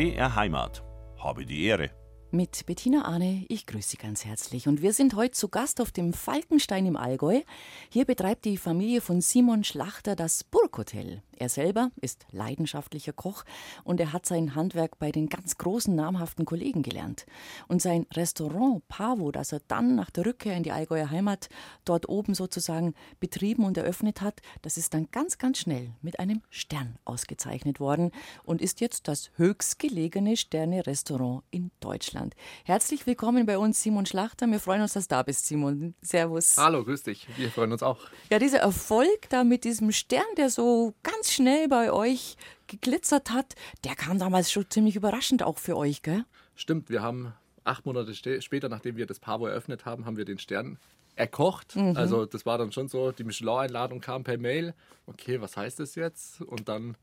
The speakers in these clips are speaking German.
BR Heimat. Habe die Ehre. Mit Bettina Arne, ich grüße Sie ganz herzlich. Und wir sind heute zu Gast auf dem Falkenstein im Allgäu. Hier betreibt die Familie von Simon Schlachter das Burghotel. Er selber ist leidenschaftlicher Koch und er hat sein Handwerk bei den ganz großen namhaften Kollegen gelernt. Und sein Restaurant Pavo, das er dann nach der Rückkehr in die Allgäuer Heimat dort oben sozusagen betrieben und eröffnet hat, das ist dann ganz, ganz schnell mit einem Stern ausgezeichnet worden und ist jetzt das höchstgelegene Sterne-Restaurant in Deutschland. Herzlich willkommen bei uns, Simon Schlachter. Wir freuen uns, dass du da bist, Simon. Servus. Hallo, grüß dich. Wir freuen uns auch. Ja, dieser Erfolg da mit diesem Stern, der so ganz schnell bei euch geglitzert hat, der kam damals schon ziemlich überraschend auch für euch, gell? Stimmt, wir haben acht Monate später, nachdem wir das Pavo eröffnet haben, haben wir den Stern erkocht. Mhm. Also das war dann schon so, die Michelin-Einladung kam per Mail. Okay, was heißt das jetzt? Und dann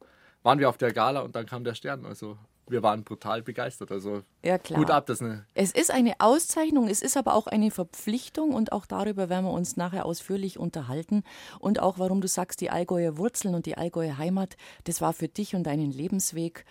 waren wir auf der Gala und dann kam der Stern. Also wir waren brutal begeistert. Also ja, klar. gut ab, das eine. Es ist eine Auszeichnung, es ist aber auch eine Verpflichtung und auch darüber werden wir uns nachher ausführlich unterhalten. Und auch, warum du sagst, die Allgäuer Wurzeln und die Allgäuer Heimat, das war für dich und deinen Lebensweg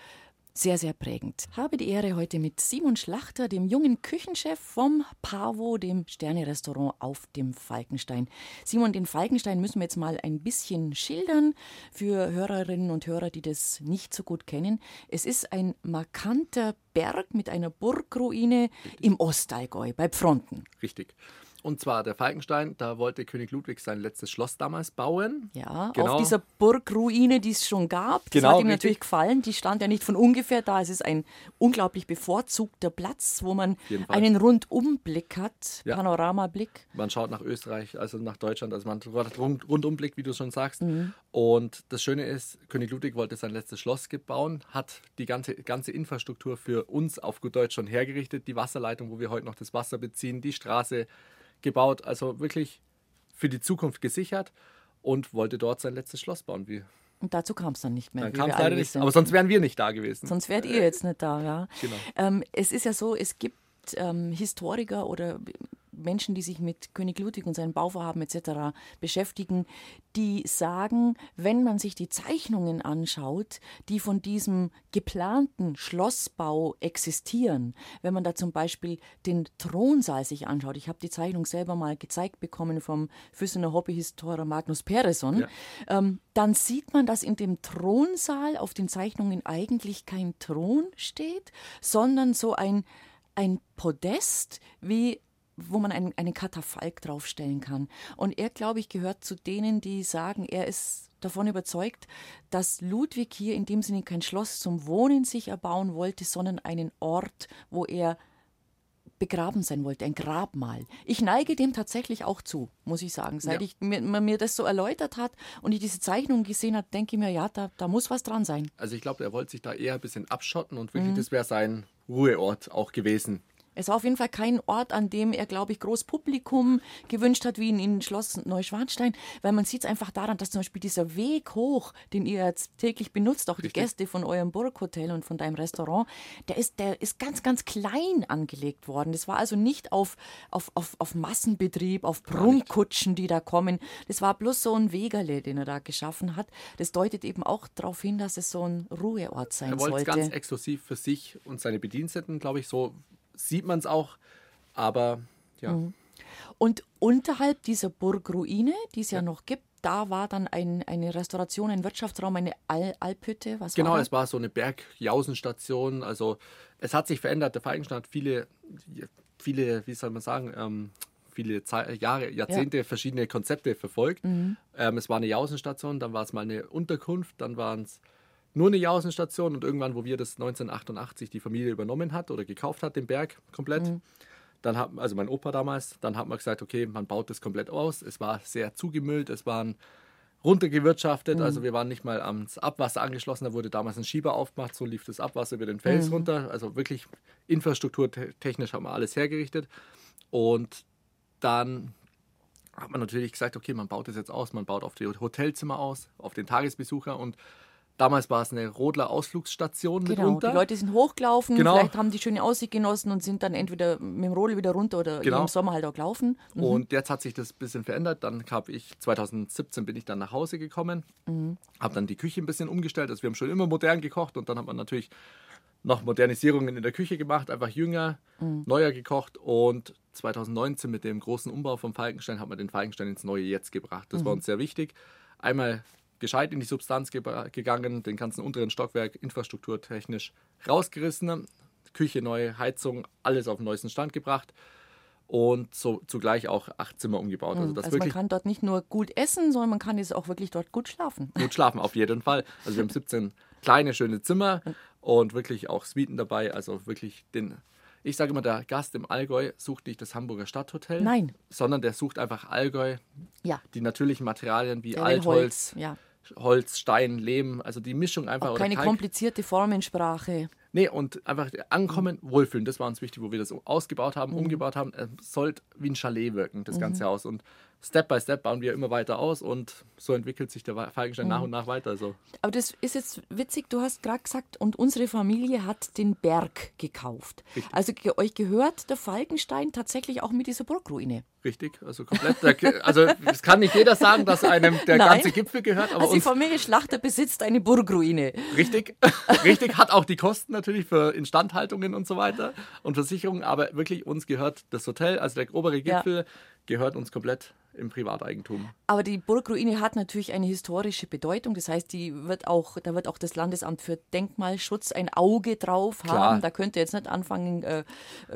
sehr, sehr prägend. Habe die Ehre heute mit Simon Schlachter, dem jungen Küchenchef vom Pavo, dem Sterne-Restaurant auf dem Falkenstein. Simon, den Falkenstein müssen wir jetzt mal ein bisschen schildern für Hörerinnen und Hörer, die das nicht so gut kennen. Es ist ein markanter Berg mit einer Burgruine im Ostallgäu bei Pfronten. Richtig. Und zwar der Falkenstein, da wollte König Ludwig sein letztes Schloss damals bauen. Ja, genau. auf dieser Burgruine, die es schon gab. Das genau, hat ihm natürlich gefallen. Die stand ja nicht von ungefähr da. Es ist ein unglaublich bevorzugter Platz, wo man einen Rundumblick hat, ja. Panoramablick. Man schaut nach Österreich, also nach Deutschland, also man hat Rundumblick, wie du schon sagst. Mhm. Und das Schöne ist, König Ludwig wollte sein letztes Schloss bauen, hat die ganze, ganze Infrastruktur für uns auf gut Deutsch schon hergerichtet. Die Wasserleitung, wo wir heute noch das Wasser beziehen, die Straße, gebaut, also wirklich für die Zukunft gesichert und wollte dort sein letztes Schloss bauen. Wie und dazu kam es dann nicht mehr. Dann kam es leider nicht. Aber sonst wären wir nicht da gewesen. Sonst wärt ihr jetzt nicht da, ja. Genau. Ähm, es ist ja so, es gibt ähm, Historiker oder Menschen, die sich mit König Ludwig und seinen Bauvorhaben etc. beschäftigen, die sagen, wenn man sich die Zeichnungen anschaut, die von diesem geplanten Schlossbau existieren, wenn man da zum Beispiel den Thronsaal sich anschaut, ich habe die Zeichnung selber mal gezeigt bekommen vom Füssener Hobbyhistoriker Magnus Pereson, ja. ähm, dann sieht man, dass in dem Thronsaal auf den Zeichnungen eigentlich kein Thron steht, sondern so ein ein Podest wie wo man einen, einen Katafalk draufstellen kann. Und er, glaube ich, gehört zu denen, die sagen, er ist davon überzeugt, dass Ludwig hier in dem Sinne kein Schloss zum Wohnen sich erbauen wollte, sondern einen Ort, wo er begraben sein wollte, ein Grabmal. Ich neige dem tatsächlich auch zu, muss ich sagen. Seit ja. ich mir, man mir das so erläutert hat und ich diese Zeichnung gesehen habe, denke ich mir, ja, da, da muss was dran sein. Also ich glaube, er wollte sich da eher ein bisschen abschotten und wirklich, mhm. das wäre sein Ruheort auch gewesen. Es war auf jeden Fall kein Ort, an dem er, glaube ich, groß Publikum gewünscht hat, wie in, in Schloss Neuschwanstein, weil man sieht es einfach daran, dass zum Beispiel dieser Weg hoch, den ihr jetzt täglich benutzt, auch Richtig. die Gäste von eurem Burghotel und von deinem Restaurant, der ist, der ist ganz, ganz klein angelegt worden. Das war also nicht auf, auf, auf, auf Massenbetrieb, auf Prunkkutschen, die da kommen. Das war bloß so ein Wegerle, den er da geschaffen hat. Das deutet eben auch darauf hin, dass es so ein Ruheort sein sollte. Er wollte es ganz exklusiv für sich und seine Bediensteten, glaube ich, so sieht man es auch. Aber ja. Mhm. Und unterhalb dieser Burgruine, die es ja. ja, noch gibt, da war dann ein, eine Restauration, ein Wirtschaftsraum, eine Al Alphütte. Was genau, war es war so eine Bergjausenstation. Also es hat sich verändert. Der Falkenstein hat viele, viele, wie soll man sagen, ähm, viele Jahre, Jahrzehnte ja. verschiedene Konzepte verfolgt. Mhm. Ähm, es war eine Jausenstation, dann war es mal eine Unterkunft, dann waren es nur eine Jausenstation und irgendwann, wo wir das 1988 die Familie übernommen hat oder gekauft hat, den Berg komplett, mhm. dann hat, also mein Opa damals, dann hat man gesagt, okay, man baut das komplett aus. Es war sehr zugemüllt, es waren runtergewirtschaftet, mhm. also wir waren nicht mal ans Abwasser angeschlossen, da wurde damals ein Schieber aufgemacht, so lief das Abwasser über den Fels mhm. runter, also wirklich infrastrukturtechnisch haben wir alles hergerichtet und dann hat man natürlich gesagt, okay, man baut das jetzt aus, man baut auf die Hotelzimmer aus, auf den Tagesbesucher und Damals war es eine Rodler Ausflugsstation genau, mitunter. Die Leute sind hochgelaufen, genau. vielleicht haben die schöne Aussicht genossen und sind dann entweder mit dem Rodel wieder runter oder genau. im Sommer halt auch gelaufen. Mhm. Und jetzt hat sich das ein bisschen verändert. Dann habe ich, 2017 bin ich dann nach Hause gekommen, mhm. habe dann die Küche ein bisschen umgestellt. Also wir haben schon immer modern gekocht und dann hat man natürlich noch Modernisierungen in der Küche gemacht, einfach jünger, mhm. neuer gekocht und 2019 mit dem großen Umbau vom Falkenstein hat man den Falkenstein ins neue Jetzt gebracht. Das mhm. war uns sehr wichtig. Einmal gescheit in die Substanz ge gegangen, den ganzen unteren Stockwerk infrastrukturtechnisch rausgerissen, Küche neu, Heizung, alles auf den neuesten Stand gebracht und so zugleich auch acht Zimmer umgebaut. Also, das also man kann dort nicht nur gut essen, sondern man kann jetzt auch wirklich dort gut schlafen. Gut schlafen, auf jeden Fall. Also wir haben 17 kleine, schöne Zimmer und wirklich auch Suiten dabei. Also wirklich den. Ich sage immer, der Gast im Allgäu sucht nicht das Hamburger Stadthotel. Nein. Sondern der sucht einfach Allgäu. Ja. Die natürlichen Materialien wie der Altholz, Holz, ja. Holz, Stein, Lehm, also die Mischung einfach. Auch keine komplizierte Formensprache. Nee, und einfach ankommen, wohlfühlen, das war uns wichtig, wo wir das ausgebaut haben, mhm. umgebaut haben. Es sollte wie ein Chalet wirken, das ganze mhm. Haus. Und Step by Step bauen wir immer weiter aus und so entwickelt sich der Falkenstein mhm. nach und nach weiter. Also. Aber das ist jetzt witzig, du hast gerade gesagt, und unsere Familie hat den Berg gekauft. Richtig. Also euch gehört der Falkenstein tatsächlich auch mit dieser Burgruine. Richtig, also komplett. also es kann nicht jeder sagen, dass einem der Nein. ganze Gipfel gehört. Aber also die Familie Schlachter besitzt eine Burgruine. Richtig, richtig, hat auch die Kosten natürlich für Instandhaltungen und so weiter und Versicherungen, aber wirklich uns gehört das Hotel, also der obere Gipfel ja. gehört uns komplett im Privateigentum. Aber die Burgruine hat natürlich eine historische Bedeutung. Das heißt, die wird auch, da wird auch das Landesamt für Denkmalschutz ein Auge drauf Klar. haben. Da könnt ihr jetzt nicht anfangen, äh,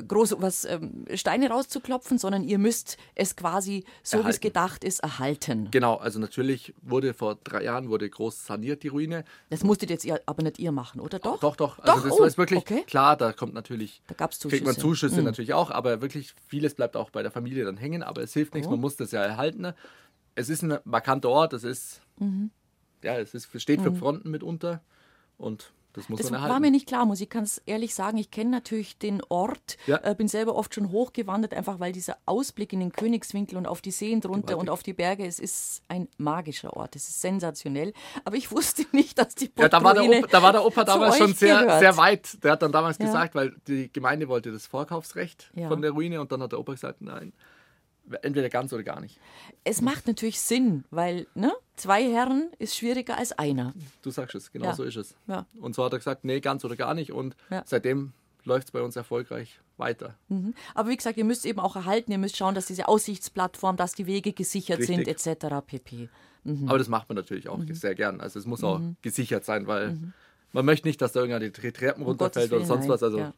groß was ähm, Steine rauszuklopfen, sondern ihr müsst es quasi so wie es gedacht ist erhalten. Genau, also natürlich wurde vor drei Jahren wurde groß saniert die Ruine. Das musstet jetzt ihr, aber nicht ihr machen, oder doch? Doch, doch. Also doch? das oh, ist wirklich okay. klar. Da kommt natürlich. Da gab es Zuschüsse. Kriegt man Zuschüsse mhm. natürlich auch, aber wirklich vieles bleibt auch bei der Familie dann hängen. Aber es hilft nichts. Oh. Man muss das ja erhalten. Es ist ein markanter Ort, es ist, mhm. ja, es ist, steht für mhm. Fronten mitunter und das muss das man erhalten. war mir nicht klar, muss ich ganz ehrlich sagen. Ich kenne natürlich den Ort, ja. äh, bin selber oft schon hochgewandert, einfach weil dieser Ausblick in den Königswinkel und auf die Seen drunter Gewaltig. und auf die Berge, es ist ein magischer Ort, es ist sensationell. Aber ich wusste nicht, dass die ja, da war, der Opa, da war der Opa damals schon sehr, sehr weit. Der hat dann damals ja. gesagt, weil die Gemeinde wollte das Vorkaufsrecht ja. von der Ruine und dann hat der Opa gesagt, nein, entweder ganz oder gar nicht. Es macht natürlich Sinn, weil ne, zwei Herren ist schwieriger als einer. Du sagst es, genau ja. so ist es. Ja. Und so hat er gesagt, nee, ganz oder gar nicht. Und ja. seitdem läuft es bei uns erfolgreich weiter. Mhm. Aber wie gesagt, ihr müsst eben auch erhalten, ihr müsst schauen, dass diese Aussichtsplattform, dass die Wege gesichert Richtig. sind, etc. pp. Mhm. Aber das macht man natürlich auch mhm. sehr gern. Also es muss auch mhm. gesichert sein, weil mhm. man möchte nicht, dass da irgendeine Treppen runterfällt um oder sonst was. Also ja.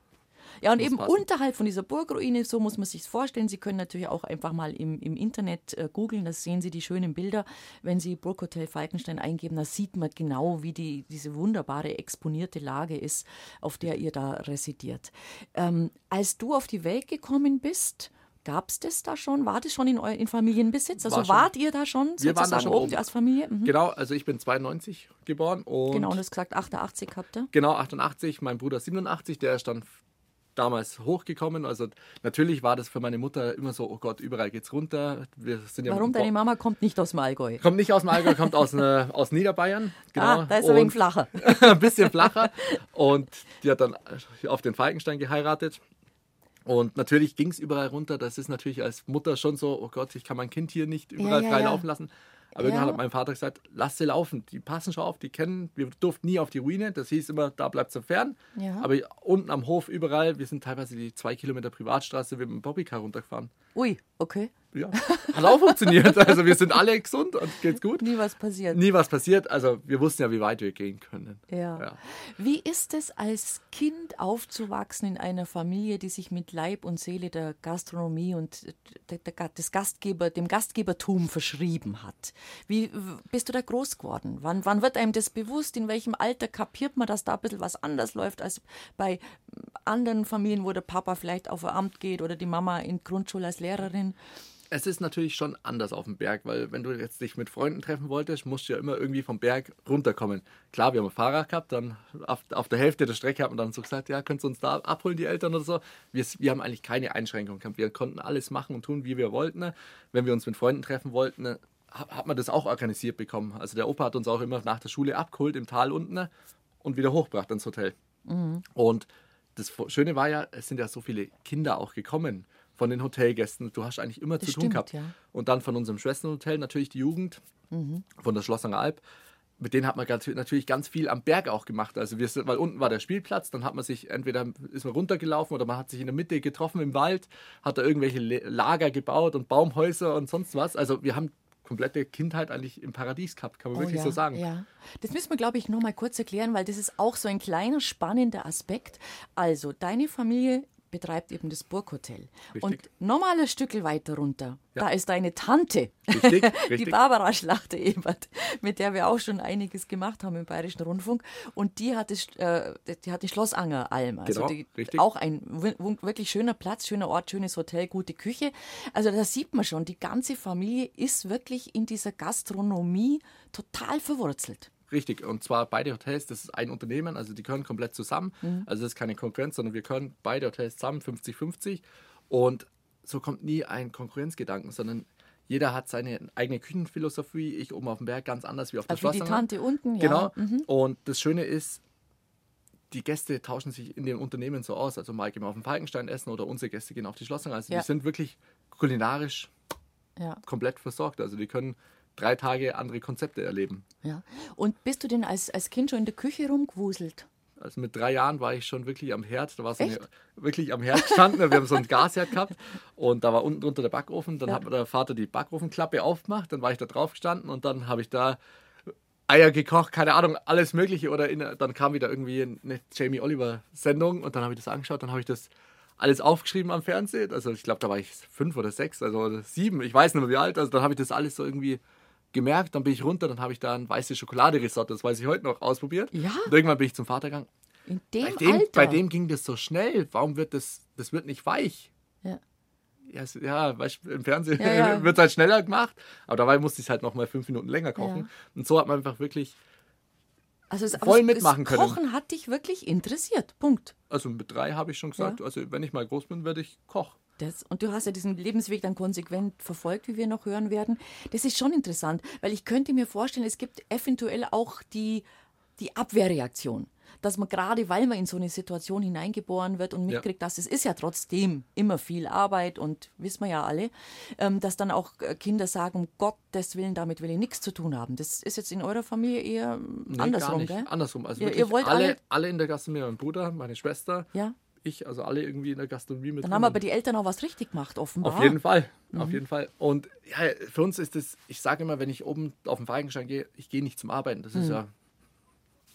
Ja, und eben passen. unterhalb von dieser Burgruine, so muss man sich vorstellen. Sie können natürlich auch einfach mal im, im Internet äh, googeln, da sehen Sie die schönen Bilder. Wenn Sie Burghotel Falkenstein eingeben, da sieht man genau, wie die, diese wunderbare exponierte Lage ist, auf der ihr da residiert. Ähm, als du auf die Welt gekommen bist, Gab es das da schon? War das schon in, in Familienbesitz? Also War wart ihr da schon wir waren da schon oben als Familie? Mhm. Genau, also ich bin 92 geboren. Und genau, und du hast gesagt 88 habt ihr? Genau, 88, mein Bruder 87, der ist dann damals hochgekommen. Also natürlich war das für meine Mutter immer so, oh Gott, überall geht's runter. Wir sind ja Warum? Deine Mama kommt nicht aus dem Allgäu. Kommt nicht aus dem Allgäu, kommt aus, ne, aus Niederbayern. Genau. Ah, da ist ein wenig flacher. ein bisschen flacher. Und die hat dann auf den Falkenstein geheiratet. Und natürlich ging es überall runter. Das ist natürlich als Mutter schon so, oh Gott, ich kann mein Kind hier nicht überall ja, ja, frei ja. laufen lassen. Aber ja. irgendwann hat mein Vater gesagt, lass sie laufen, die passen schon auf, die kennen, wir durften nie auf die Ruine, das hieß immer, da bleibt sie fern. Ja. Aber unten am Hof überall, wir sind teilweise die zwei Kilometer Privatstraße mit dem Bobbycar runtergefahren. Ui, okay. Ja, hat auch funktioniert. Also wir sind alle gesund und geht's gut. Nie was passiert. Nie was passiert. Also wir wussten ja, wie weit wir gehen können. Ja. ja. Wie ist es als Kind aufzuwachsen in einer Familie, die sich mit Leib und Seele der Gastronomie und des Gastgeber, dem Gastgebertum verschrieben hat? Wie bist du da groß geworden? Wann, wann wird einem das bewusst? In welchem Alter kapiert man, dass da ein bisschen was anders läuft als bei anderen Familien, wo der Papa vielleicht auf ein Amt geht oder die Mama in Grundschule als Lehrerin? Es ist natürlich schon anders auf dem Berg, weil wenn du jetzt dich mit Freunden treffen wolltest, musst du ja immer irgendwie vom Berg runterkommen. Klar, wir haben ein Fahrrad gehabt, dann auf, auf der Hälfte der Strecke hat man dann so gesagt, ja, könnt ihr uns da abholen, die Eltern oder so. Wir, wir haben eigentlich keine Einschränkungen gehabt. Wir konnten alles machen und tun, wie wir wollten. Wenn wir uns mit Freunden treffen wollten, hat man das auch organisiert bekommen. Also der Opa hat uns auch immer nach der Schule abgeholt im Tal unten und wieder hochgebracht ins Hotel. Mhm. Und das Schöne war ja, es sind ja so viele Kinder auch gekommen von den Hotelgästen. Du hast eigentlich immer das zu tun stimmt, gehabt. Ja. Und dann von unserem Schwesterhotel natürlich die Jugend mhm. von der Schlossanger Alp. mit denen hat man natürlich ganz viel am Berg auch gemacht. Also wir sind, weil unten war der Spielplatz, dann hat man sich entweder ist man runtergelaufen oder man hat sich in der Mitte getroffen im Wald, hat da irgendwelche Lager gebaut und Baumhäuser und sonst was. Also wir haben komplette Kindheit eigentlich im Paradies gehabt, kann man oh, wirklich ja, so sagen. Ja. Das müssen wir, glaube ich, noch mal kurz erklären, weil das ist auch so ein kleiner spannender Aspekt. Also, deine Familie betreibt eben das Burghotel. Richtig. Und nochmal ein Stück weiter runter, ja. da ist deine Tante, richtig, richtig. die Barbara Schlachter-Ebert, mit der wir auch schon einiges gemacht haben im Bayerischen Rundfunk. Und die hat, das, äh, die hat die Schlossanger Alm. Also genau, die, auch ein wirklich schöner Platz, schöner Ort, schönes Hotel, gute Küche. Also da sieht man schon, die ganze Familie ist wirklich in dieser Gastronomie total verwurzelt. Richtig, und zwar beide Hotels, das ist ein Unternehmen, also die gehören komplett zusammen. Mhm. Also das ist keine Konkurrenz, sondern wir können beide Hotels zusammen, 50-50. Und so kommt nie ein Konkurrenzgedanken, sondern jeder hat seine eigene Küchenphilosophie. Ich oben auf dem Berg ganz anders wie auf der also Schloss. die Tante unten, ja. Genau. Mhm. Und das Schöne ist, die Gäste tauschen sich in den Unternehmen so aus. Also mal gehen wir auf den Falkenstein essen oder unsere Gäste gehen auf die Schlossang. Also ja. wir sind wirklich kulinarisch ja. komplett versorgt. Also die können drei Tage andere Konzepte erleben. Ja. Und bist du denn als, als Kind schon in der Küche rumgewuselt? Also mit drei Jahren war ich schon wirklich am Herd. Da war so eine, wirklich am Herd gestanden. Wir haben so ein Gasherd gehabt und da war unten drunter der Backofen. Dann ja. hat der Vater die Backofenklappe aufgemacht. Dann war ich da drauf gestanden und dann habe ich da Eier gekocht, keine Ahnung, alles Mögliche. Oder in, dann kam wieder irgendwie eine Jamie Oliver Sendung und dann habe ich das angeschaut. Dann habe ich das alles aufgeschrieben am Fernsehen. Also ich glaube, da war ich fünf oder sechs, also sieben. Ich weiß nicht mehr wie alt. Also dann habe ich das alles so irgendwie gemerkt, dann bin ich runter, dann habe ich da ein weißes Schokoladerisotto, das weiß ich heute noch, ausprobiert. Ja. Und irgendwann bin ich zum Vater gegangen. In dem, bei dem Alter? Bei dem ging das so schnell. Warum wird das, das wird nicht weich? Ja. Ja, ja weißt, im Fernsehen ja, ja. wird es halt schneller gemacht, aber dabei musste ich es halt noch mal fünf Minuten länger kochen. Und so hat man einfach wirklich also es, voll mitmachen können. Kochen hat dich wirklich interessiert. Punkt. Also mit drei habe ich schon gesagt, also wenn ich mal groß bin, werde ich Koch. Das, und du hast ja diesen Lebensweg dann konsequent verfolgt, wie wir noch hören werden. Das ist schon interessant, weil ich könnte mir vorstellen, es gibt eventuell auch die, die Abwehrreaktion. Dass man gerade, weil man in so eine Situation hineingeboren wird und mitkriegt, ja. dass es ist ja trotzdem immer viel Arbeit und wissen wir ja alle, ähm, dass dann auch äh, Kinder sagen, Gottes Willen, damit will ich nichts zu tun haben. Das ist jetzt in eurer Familie eher nee, andersrum, gell? Andersrum. Also ihr, ihr wollt alle, alle, alle in der Gastronomie, mein Bruder, meine Schwester, ja ich, also alle irgendwie in der Gastronomie mit. Dann haben aber die Eltern auch was richtig gemacht, offenbar. Auf jeden Fall, mhm. auf jeden Fall. Und ja, für uns ist es, ich sage immer, wenn ich oben auf den Feigenstein gehe, ich gehe nicht zum Arbeiten. Das ist mhm. ja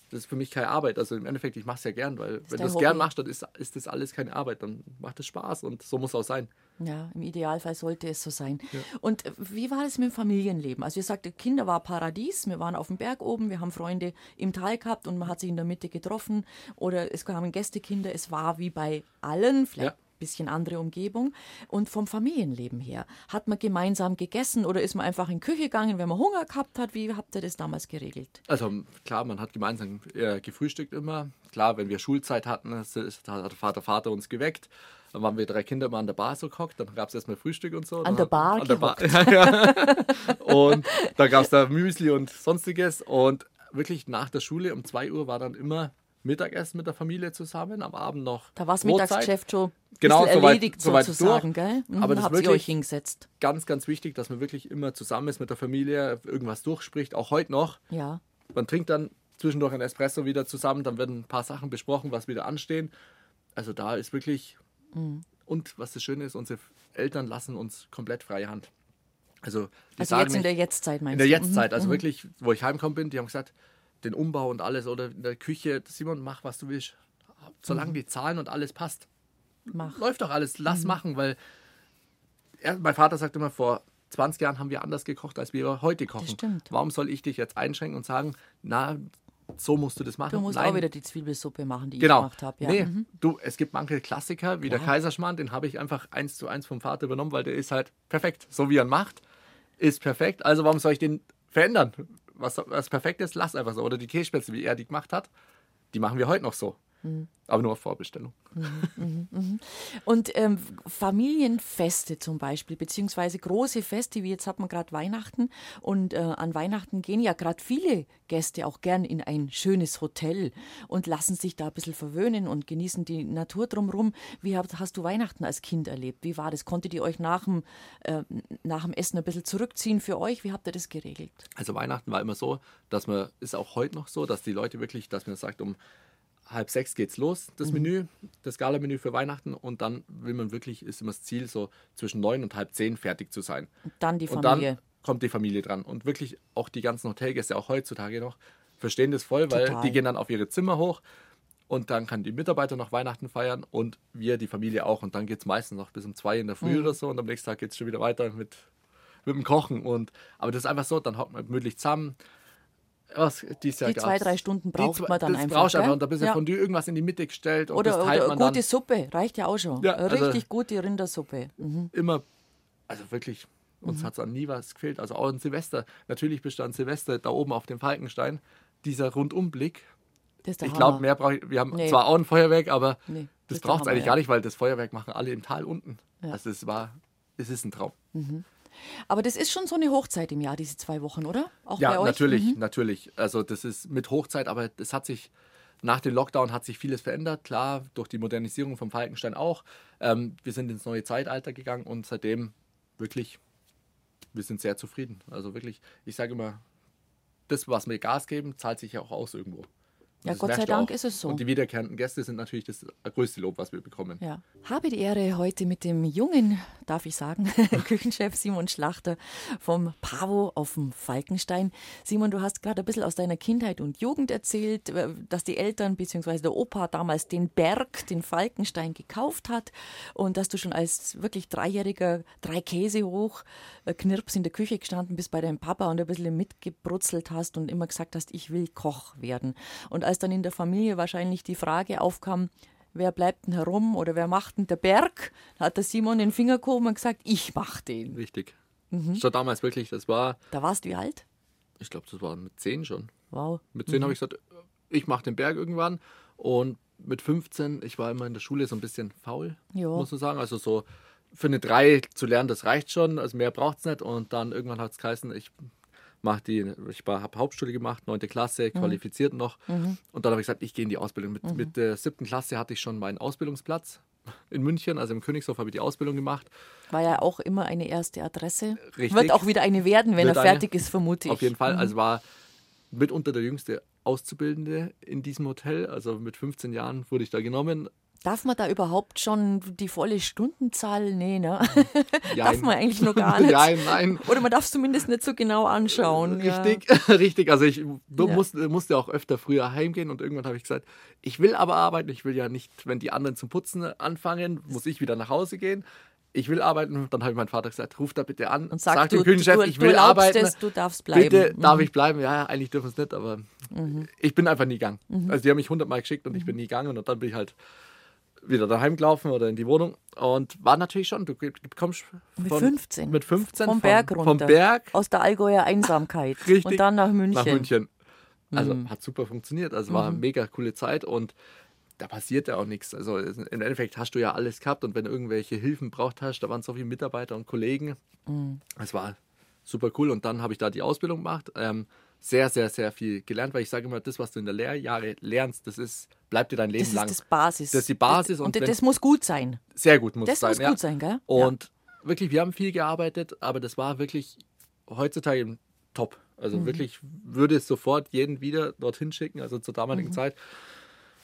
das ist für mich keine Arbeit. Also im Endeffekt, ich mache es ja gern, weil wenn du es gern machst, dann ist, ist das alles keine Arbeit. Dann macht es Spaß und so muss es auch sein. Ja, im Idealfall sollte es so sein. Ja. Und wie war es mit dem Familienleben? Also ihr sagte, Kinder war Paradies, wir waren auf dem Berg oben, wir haben Freunde im Tal gehabt und man hat sich in der Mitte getroffen oder es kamen Gästekinder, es war wie bei allen, vielleicht ja bisschen andere Umgebung. Und vom Familienleben her, hat man gemeinsam gegessen oder ist man einfach in die Küche gegangen, wenn man Hunger gehabt hat? Wie habt ihr das damals geregelt? Also klar, man hat gemeinsam äh, gefrühstückt immer. Klar, wenn wir Schulzeit hatten, hat der Vater, Vater uns geweckt. Dann waren wir drei Kinder mal an der Bar so gehockt, dann gab es erstmal Frühstück und so. An der Bar? An der Bar. ja, ja. Und dann gab es da Müsli und sonstiges. Und wirklich nach der Schule um 2 Uhr war dann immer Mittagessen mit der Familie zusammen, am Abend noch. Da war das Mittagsgeschäft schon genau, erledigt soweit, sozusagen, gell? Mhm, Aber das habt ist ihr euch hingesetzt. Ganz, ganz wichtig, dass man wirklich immer zusammen ist mit der Familie, irgendwas durchspricht, auch heute noch. Ja. Man trinkt dann zwischendurch ein Espresso wieder zusammen, dann werden ein paar Sachen besprochen, was wieder anstehen. Also da ist wirklich. Mhm. Und was das Schöne ist, unsere Eltern lassen uns komplett freie Hand. Also, also jetzt in der Jetztzeit meinst du? In der Jetztzeit, also mhm. wirklich, wo ich heimgekommen bin, die haben gesagt, den Umbau und alles oder in der Küche, Simon, mach was du willst. Solange mhm. die Zahlen und alles passt. Mach. Läuft doch alles, lass mhm. machen, weil er, mein Vater sagt immer, vor 20 Jahren haben wir anders gekocht, als wir heute kochen. Stimmt. Warum soll ich dich jetzt einschränken und sagen, na, so musst du das machen? Du musst Nein. auch wieder die Zwiebelsuppe machen, die genau. ich gemacht habe. Ja. Nee, mhm. du, es gibt manche Klassiker, wie ja. der Kaiserschmarrn, den habe ich einfach eins zu eins vom Vater übernommen, weil der ist halt perfekt. So wie er ihn macht, ist perfekt. Also warum soll ich den verändern? was, was perfekt ist, lass einfach so. Oder die Kässpätzle, wie er die gemacht hat, die machen wir heute noch so. Mhm. Aber nur auf Vorbestellung. Mhm, mhm, Und ähm, Familienfeste zum Beispiel, beziehungsweise große Feste, wie jetzt hat man gerade Weihnachten. Und äh, an Weihnachten gehen ja gerade viele Gäste auch gern in ein schönes Hotel und lassen sich da ein bisschen verwöhnen und genießen die Natur drumherum. Wie hast, hast du Weihnachten als Kind erlebt? Wie war das? Konntet ihr euch nach dem, äh, nach dem Essen ein bisschen zurückziehen für euch? Wie habt ihr das geregelt? Also Weihnachten war immer so, dass man, ist auch heute noch so, dass die Leute wirklich, dass man sagt, um halb sechs geht's los, das mhm. Menü, das Gala-Menü für Weihnachten. Und dann will man wirklich, ist immer das Ziel, so zwischen neun und halb zehn fertig zu sein. Und dann die Familie. Und dann kommt die Familie dran. Und wirklich auch die ganzen Hotelgäste, auch heutzutage noch, verstehen das voll, weil Total. die gehen dann auf ihre Zimmer hoch. Und dann kann die Mitarbeiter noch Weihnachten feiern und wir, die Familie auch. Und dann geht es meistens noch bis um zwei in der Früh mhm. oder so. Und am nächsten Tag geht es schon wieder weiter mit, mit dem Kochen. Und, aber das ist einfach so, dann hockt man gemütlich zusammen was die zwei, drei Stunden braucht zwei, man dann das einfach. Brauchst einfach. Und da bist ja. von dir irgendwas in die Mitte gestellt. Und oder oder gute dann. Suppe, reicht ja auch schon. Ja, also Richtig gute Rindersuppe. Mhm. Immer, also wirklich, uns mhm. hat es an nie was gefehlt. Also auch an Silvester. Natürlich bestand Silvester da oben auf dem Falkenstein. Dieser Rundumblick. ich glaube, mehr brauche ich. Wir haben nee. zwar auch ein Feuerwerk, aber nee, das, das braucht es eigentlich ja. gar nicht, weil das Feuerwerk machen alle im Tal unten. Also es war, es ist ein Traum. Mhm. Aber das ist schon so eine Hochzeit im Jahr, diese zwei Wochen, oder? Auch ja, natürlich, mhm. natürlich. Also das ist mit Hochzeit, aber es hat sich nach dem Lockdown hat sich vieles verändert, klar, durch die Modernisierung vom Falkenstein auch. Ähm, wir sind ins neue Zeitalter gegangen und seitdem wirklich, wir sind sehr zufrieden. Also wirklich, ich sage immer, das, was wir Gas geben, zahlt sich ja auch aus irgendwo. Ja, Gott sei Dank ist es so. Und die wiederkehrenden Gäste sind natürlich das größte Lob, was wir bekommen. Ja. Habe die Ehre, heute mit dem jungen, darf ich sagen, Küchenchef Simon Schlachter vom Pavo auf dem Falkenstein. Simon, du hast gerade ein bisschen aus deiner Kindheit und Jugend erzählt, äh, dass die Eltern bzw. der Opa damals den Berg, den Falkenstein gekauft hat und dass du schon als wirklich Dreijähriger drei Käse hoch äh, Knirps in der Küche gestanden bist bei deinem Papa und ein bisschen mitgebrutzelt hast und immer gesagt hast, ich will Koch werden. Und als dann in der Familie wahrscheinlich die Frage aufkam, wer bleibt denn herum oder wer macht denn der Berg, hat der Simon den Finger gehoben und gesagt, ich mach den. Richtig. Mhm. Das war damals wirklich, das war. Da warst du wie alt? Ich glaube, das war mit zehn schon. Wow. Mit zehn mhm. habe ich gesagt, ich mache den Berg irgendwann. Und mit 15, ich war immer in der Schule so ein bisschen faul, jo. muss man sagen. Also so für eine 3 zu lernen, das reicht schon. Also mehr braucht es nicht. Und dann irgendwann hat es geheißen, ich mach die, ich habe Hauptschule gemacht, neunte Klasse, mhm. qualifiziert noch. Mhm. Und dann habe ich gesagt, ich gehe in die Ausbildung. Mit, mhm. mit der siebten Klasse hatte ich schon meinen Ausbildungsplatz in München, also im Königshof habe ich die Ausbildung gemacht. War ja auch immer eine erste Adresse. Richtig. Wird auch wieder eine werden, wenn Wird er fertig eine, ist, vermute ich. Auf jeden Fall. Mhm. Also war mitunter der jüngste Auszubildende in diesem Hotel. Also mit 15 Jahren wurde ich da genommen. Darf man da überhaupt schon die volle Stundenzahl? Nee, ne? darf man eigentlich noch gar nicht. Nein, nein. Oder man darf es zumindest nicht so genau anschauen. Richtig, ja. richtig. Also ich ja. musste, musste auch öfter früher heimgehen und irgendwann habe ich gesagt, ich will aber arbeiten. Ich will ja nicht, wenn die anderen zum Putzen anfangen, muss ich wieder nach Hause gehen. Ich will arbeiten. Dann habe ich meinen Vater gesagt, ruf da bitte an. Und sag, sag dem Küchenchef, ich will arbeiten. Es, du darfst bleiben. Bitte, mhm. darf ich bleiben? Ja, eigentlich dürfen es nicht, aber mhm. ich bin einfach nie gegangen. Mhm. Also die haben mich hundertmal geschickt und ich bin nie gegangen und dann bin ich halt wieder daheim gelaufen oder in die Wohnung und war natürlich schon, du kommst von, mit 15, mit 15 vom, Berg runter, vom Berg aus der Allgäuer Einsamkeit richtig, und dann nach München. Nach München. Also mhm. hat super funktioniert, also war eine mhm. mega coole Zeit und da passiert ja auch nichts. Also im Endeffekt hast du ja alles gehabt und wenn du irgendwelche Hilfen braucht hast, da waren so viele Mitarbeiter und Kollegen. Mhm. Es war super cool und dann habe ich da die Ausbildung gemacht. Ähm, sehr, sehr, sehr viel gelernt, weil ich sage immer, das, was du in der Lehrjahre lernst, das ist, bleibt dir dein Leben lang. Das ist das Basis. Das ist die Basis. Und, und das muss gut sein. Sehr gut muss das sein. Das muss ja. gut sein, gell? Und ja. wirklich, wir haben viel gearbeitet, aber das war wirklich heutzutage top. Also mhm. wirklich würde es sofort jeden wieder dorthin schicken, also zur damaligen mhm. Zeit.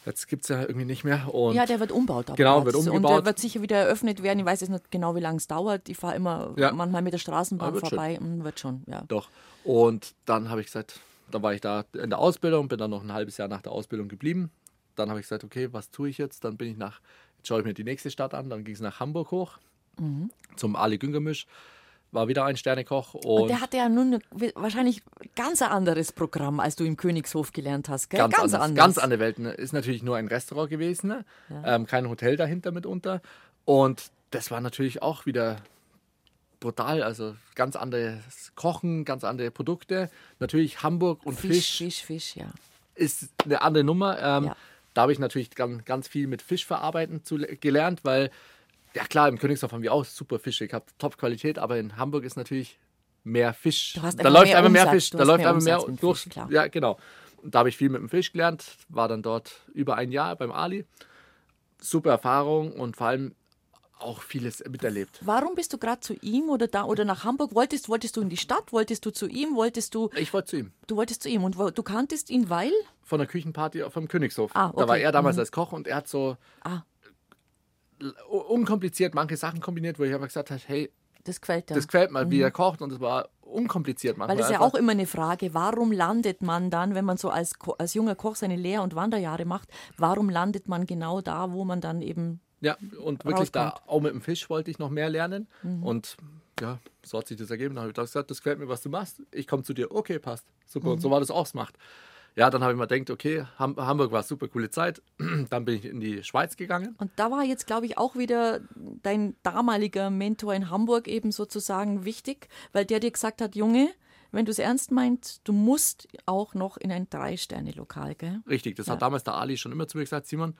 Jetzt gibt es ja irgendwie nicht mehr. Und ja, der wird umbaut. Genau, wird umgebaut. Und der wird sicher wieder eröffnet werden. Ich weiß jetzt nicht genau, wie lange es dauert. Ich fahre immer ja. manchmal mit der Straßenbahn wird vorbei. Schon. Hm, wird schon, ja. Doch. Und dann habe ich gesagt, dann war ich da in der Ausbildung, bin dann noch ein halbes Jahr nach der Ausbildung geblieben. Dann habe ich gesagt, okay, was tue ich jetzt? Dann bin ich nach, jetzt schaue ich mir die nächste Stadt an. Dann ging es nach Hamburg hoch mhm. zum Ali Güngermisch war wieder ein Sternekoch. Und, und der hatte ja nun wahrscheinlich ganz anderes Programm, als du im Königshof gelernt hast. Gell? Ganz, ganz anders. Ganz andere Welt. Ne? Ist natürlich nur ein Restaurant gewesen, ne? ja. ähm, kein Hotel dahinter mitunter. Und das war natürlich auch wieder brutal. Also ganz anderes Kochen, ganz andere Produkte. Natürlich Hamburg und Fisch. Fisch, Fisch, Fisch ja. Ist eine andere Nummer. Ähm, ja. da habe ich natürlich ganz, ganz viel mit Fischverarbeiten zu, gelernt, weil, ja klar, im Königshof haben wir auch super Fische, ich habe Top-Qualität, aber in Hamburg ist natürlich mehr Fisch. da läuft einfach mehr Fisch, da läuft einfach mehr durch. Fisch, ja, genau. Und da habe ich viel mit dem Fisch gelernt, war dann dort über ein Jahr beim Ali. Super Erfahrung und vor allem auch vieles miterlebt. Warum bist du gerade zu ihm oder da oder nach Hamburg? Wolltest, wolltest du in die Stadt? Wolltest du zu ihm? Wolltest du. Ich wollte zu ihm. Du wolltest zu ihm. Und du kanntest ihn, weil? Von der Küchenparty vom Königshof. Ah, okay. Da war er damals mhm. als Koch und er hat so ah. Unkompliziert manche Sachen kombiniert, wo ich einfach gesagt habe, hey, das gefällt dir. Das gefällt mir, mhm. wie er kocht und es war unkompliziert manchmal. Weil das ist ja auch immer eine Frage, warum landet man dann, wenn man so als, als junger Koch seine Lehr- und Wanderjahre macht, warum landet man genau da, wo man dann eben ja, und wirklich rauskommt. da auch mit dem Fisch wollte ich noch mehr lernen. Mhm. Und ja, so hat sich das ergeben. Dann habe ich gesagt, das gefällt mir, was du machst. Ich komme zu dir. Okay, passt. Super. Mhm. Und so war das auch gemacht. Ja, dann habe ich mir gedacht, okay, Hamburg war super coole Zeit. Dann bin ich in die Schweiz gegangen. Und da war jetzt, glaube ich, auch wieder dein damaliger Mentor in Hamburg eben sozusagen wichtig, weil der dir gesagt hat, Junge, wenn du es ernst meinst, du musst auch noch in ein Drei-Sterne-Lokal, gell? Richtig, das ja. hat damals der Ali schon immer zu mir gesagt, Simon,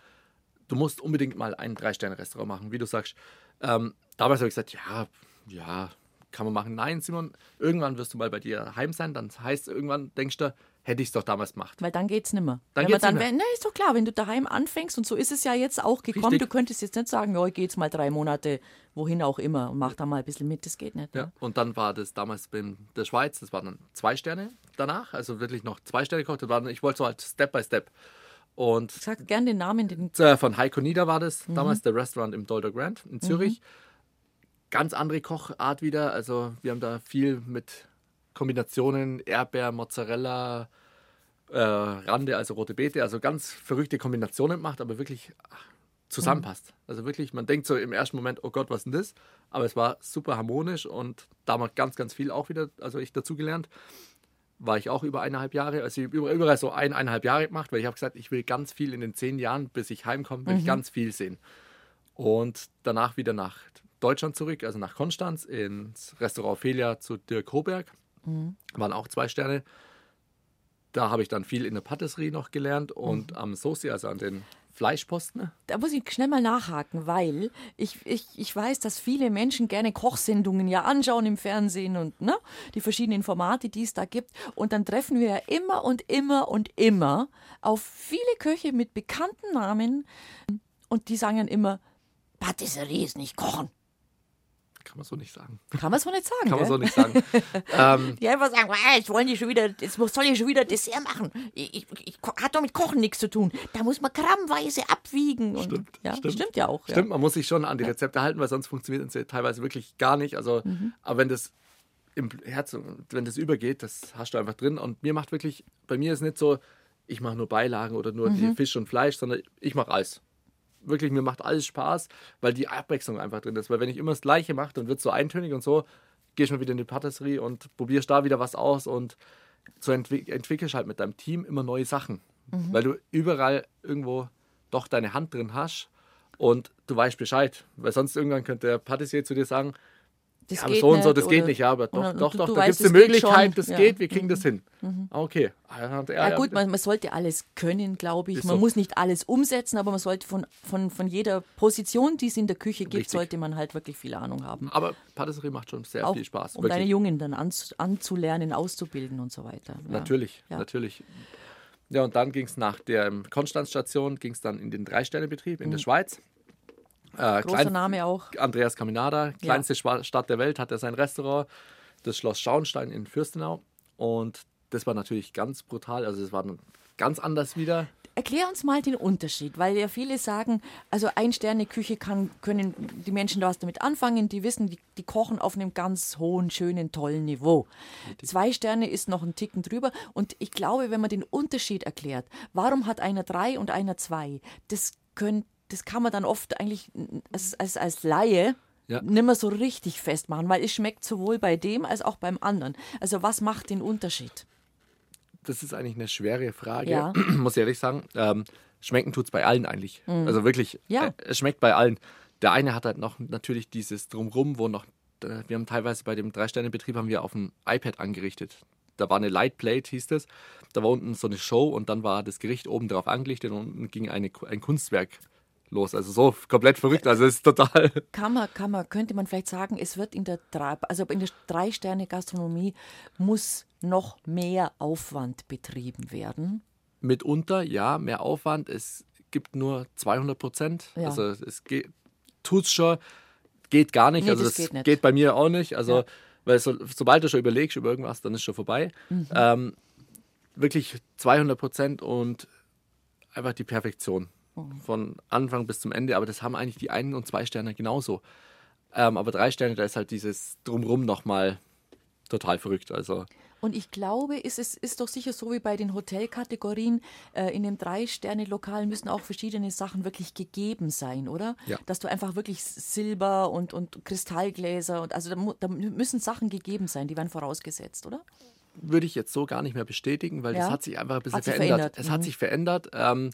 du musst unbedingt mal ein Drei-Sterne-Restaurant machen, wie du sagst. Ähm, damals habe ich gesagt, ja, ja, kann man machen. Nein, Simon, irgendwann wirst du mal bei dir heim sein, dann heißt irgendwann, denkst du, hätte ich es doch damals gemacht. Weil dann geht es nicht mehr. Dann geht's dann, nicht mehr. ist doch klar, wenn du daheim anfängst und so ist es ja jetzt auch gekommen, Richtig. du könntest jetzt nicht sagen, ja, ich gehe jetzt mal drei Monate wohin auch immer und mach da mal ein bisschen mit, das geht nicht. Ja. Und dann war das damals in der Schweiz, das waren dann zwei Sterne danach, also wirklich noch zwei Sterne gekocht. Ich wollte so halt Step by Step. Und Sag gerne den Namen. Den von Heiko Nieder war das, mhm. damals der Restaurant im Dolder Grand in Zürich. Mhm. Ganz andere Kochart wieder, also wir haben da viel mit Kombinationen Erdbeer, Mozzarella, äh, Rande, also rote Beete, also ganz verrückte Kombinationen gemacht, aber wirklich zusammenpasst. Mhm. Also wirklich, man denkt so im ersten Moment, oh Gott, was ist denn das? Aber es war super harmonisch und damals ganz, ganz viel auch wieder, also ich dazugelernt. War ich auch über eineinhalb Jahre, also überall so eineinhalb Jahre gemacht, weil ich habe gesagt, ich will ganz viel in den zehn Jahren, bis ich heimkomme, will mhm. ich ganz viel sehen. Und danach wieder nach Deutschland zurück, also nach Konstanz, ins Restaurant Ophelia zu Dirk Hoberg. Mhm. Waren auch zwei Sterne. Da habe ich dann viel in der Patisserie noch gelernt und mhm. am Sosi, also an den Fleischposten. Da muss ich schnell mal nachhaken, weil ich, ich, ich weiß, dass viele Menschen gerne Kochsendungen ja anschauen im Fernsehen und ne, die verschiedenen Formate, die es da gibt. Und dann treffen wir ja immer und immer und immer auf viele Köche mit bekannten Namen und die sagen dann immer, Patisserie ist nicht Kochen. Kann man so nicht sagen. Kann man so nicht sagen. Kann man so nicht sagen. ähm, die einfach sagen, jetzt wollen die schon wieder, jetzt soll ich schon wieder Dessert machen. Ich, ich, ich, hat doch mit Kochen nichts zu tun. Da muss man grammweise abwiegen. Und, stimmt, ja, stimmt. Stimmt ja auch. Stimmt, ja. man muss sich schon an die Rezepte halten, weil sonst funktioniert es teilweise wirklich gar nicht. Also, mhm. aber wenn das im Herz, wenn das übergeht, das hast du einfach drin. Und mir macht wirklich, bei mir ist nicht so, ich mache nur Beilagen oder nur mhm. Fisch und Fleisch, sondern ich mache alles wirklich, mir macht alles Spaß, weil die Abwechslung einfach drin ist. Weil wenn ich immer das Gleiche mache, dann wird es so eintönig und so, gehst mal wieder in die Patisserie und probierst da wieder was aus und so entwick entwickelst halt mit deinem Team immer neue Sachen. Mhm. Weil du überall irgendwo doch deine Hand drin hast und du weißt Bescheid. Weil sonst irgendwann könnte der Patissier zu dir sagen, das ja, aber so und so, das geht nicht, ja, aber doch, doch, doch, da gibt es eine Möglichkeit, das geht, wir kriegen mhm. das hin. Mhm. Okay. Ja, gut, man, sollte alles können, glaube ich. Man muss nicht alles umsetzen, aber man sollte von, von, von jeder Position, die es in der Küche gibt, sollte man halt wirklich viel Ahnung haben. Aber Patisserie macht schon sehr viel Spaß. Um deine Jungen dann an, anzulernen, auszubilden und so weiter. Natürlich, natürlich. Ja, und dann ging es nach der Konstanzstation, ging es dann in den Drei-Sterne-Betrieb in mhm. der Schweiz. Äh, Großer klein, Name auch. Andreas Caminada, kleinste ja. Stadt der Welt, hat er sein Restaurant, das Schloss Schauenstein in Fürstenau. Und das war natürlich ganz brutal. Also, es war ganz anders wieder. Erklär uns mal den Unterschied, weil ja viele sagen, also Ein-Sterne-Küche können die Menschen da was damit anfangen, die wissen, die, die, kochen auf einem ganz hohen, schönen, tollen Niveau. Zwei Sterne ist noch ein Ticken drüber und ich glaube, wenn man den Unterschied erklärt, warum hat einer drei und einer zwei, das können das kann man dann oft eigentlich als, als, als Laie ja. nicht mehr so richtig festmachen, weil es schmeckt sowohl bei dem als auch beim anderen. Also was macht den Unterschied? Das ist eigentlich eine schwere Frage, ja. muss ich ehrlich sagen. Ähm, schmecken tut es bei allen eigentlich. Mhm. Also wirklich, ja. äh, es schmeckt bei allen. Der eine hat halt noch natürlich dieses Drumrum, wo noch, äh, wir haben teilweise bei dem Drei-Sterne-Betrieb haben wir auf dem iPad angerichtet. da war eine Light Plate, hieß das. Da war unten so eine Show und dann war das Gericht oben drauf angelichtet und unten ging eine, ein Kunstwerk los. Also so komplett verrückt. Also es ist total. Kann man, kann man, könnte man vielleicht sagen, es wird in der drei, also in der Drei-Sterne-Gastronomie muss noch mehr Aufwand betrieben werden. Mitunter, ja, mehr Aufwand. Es gibt nur 200 Prozent. Ja. Also es geht, tut's schon, geht gar nicht. Nee, also das, das geht, geht, bei mir auch nicht. Also ja. weil so, sobald du schon überlegst über irgendwas, dann ist schon vorbei. Mhm. Ähm, wirklich 200 Prozent und einfach die Perfektion. Von Anfang bis zum Ende. Aber das haben eigentlich die Ein- und Zwei-Sterne genauso. Ähm, aber drei Sterne, da ist halt dieses Drumrum nochmal total verrückt. Also. Und ich glaube, es ist, ist doch sicher so wie bei den Hotelkategorien, äh, in dem Drei-Sterne-Lokal müssen auch verschiedene Sachen wirklich gegeben sein, oder? Ja. Dass du einfach wirklich Silber und, und Kristallgläser und also da, da müssen Sachen gegeben sein, die werden vorausgesetzt, oder? Würde ich jetzt so gar nicht mehr bestätigen, weil ja? das hat sich einfach ein bisschen verändert. verändert. Es mhm. hat sich verändert. Ähm,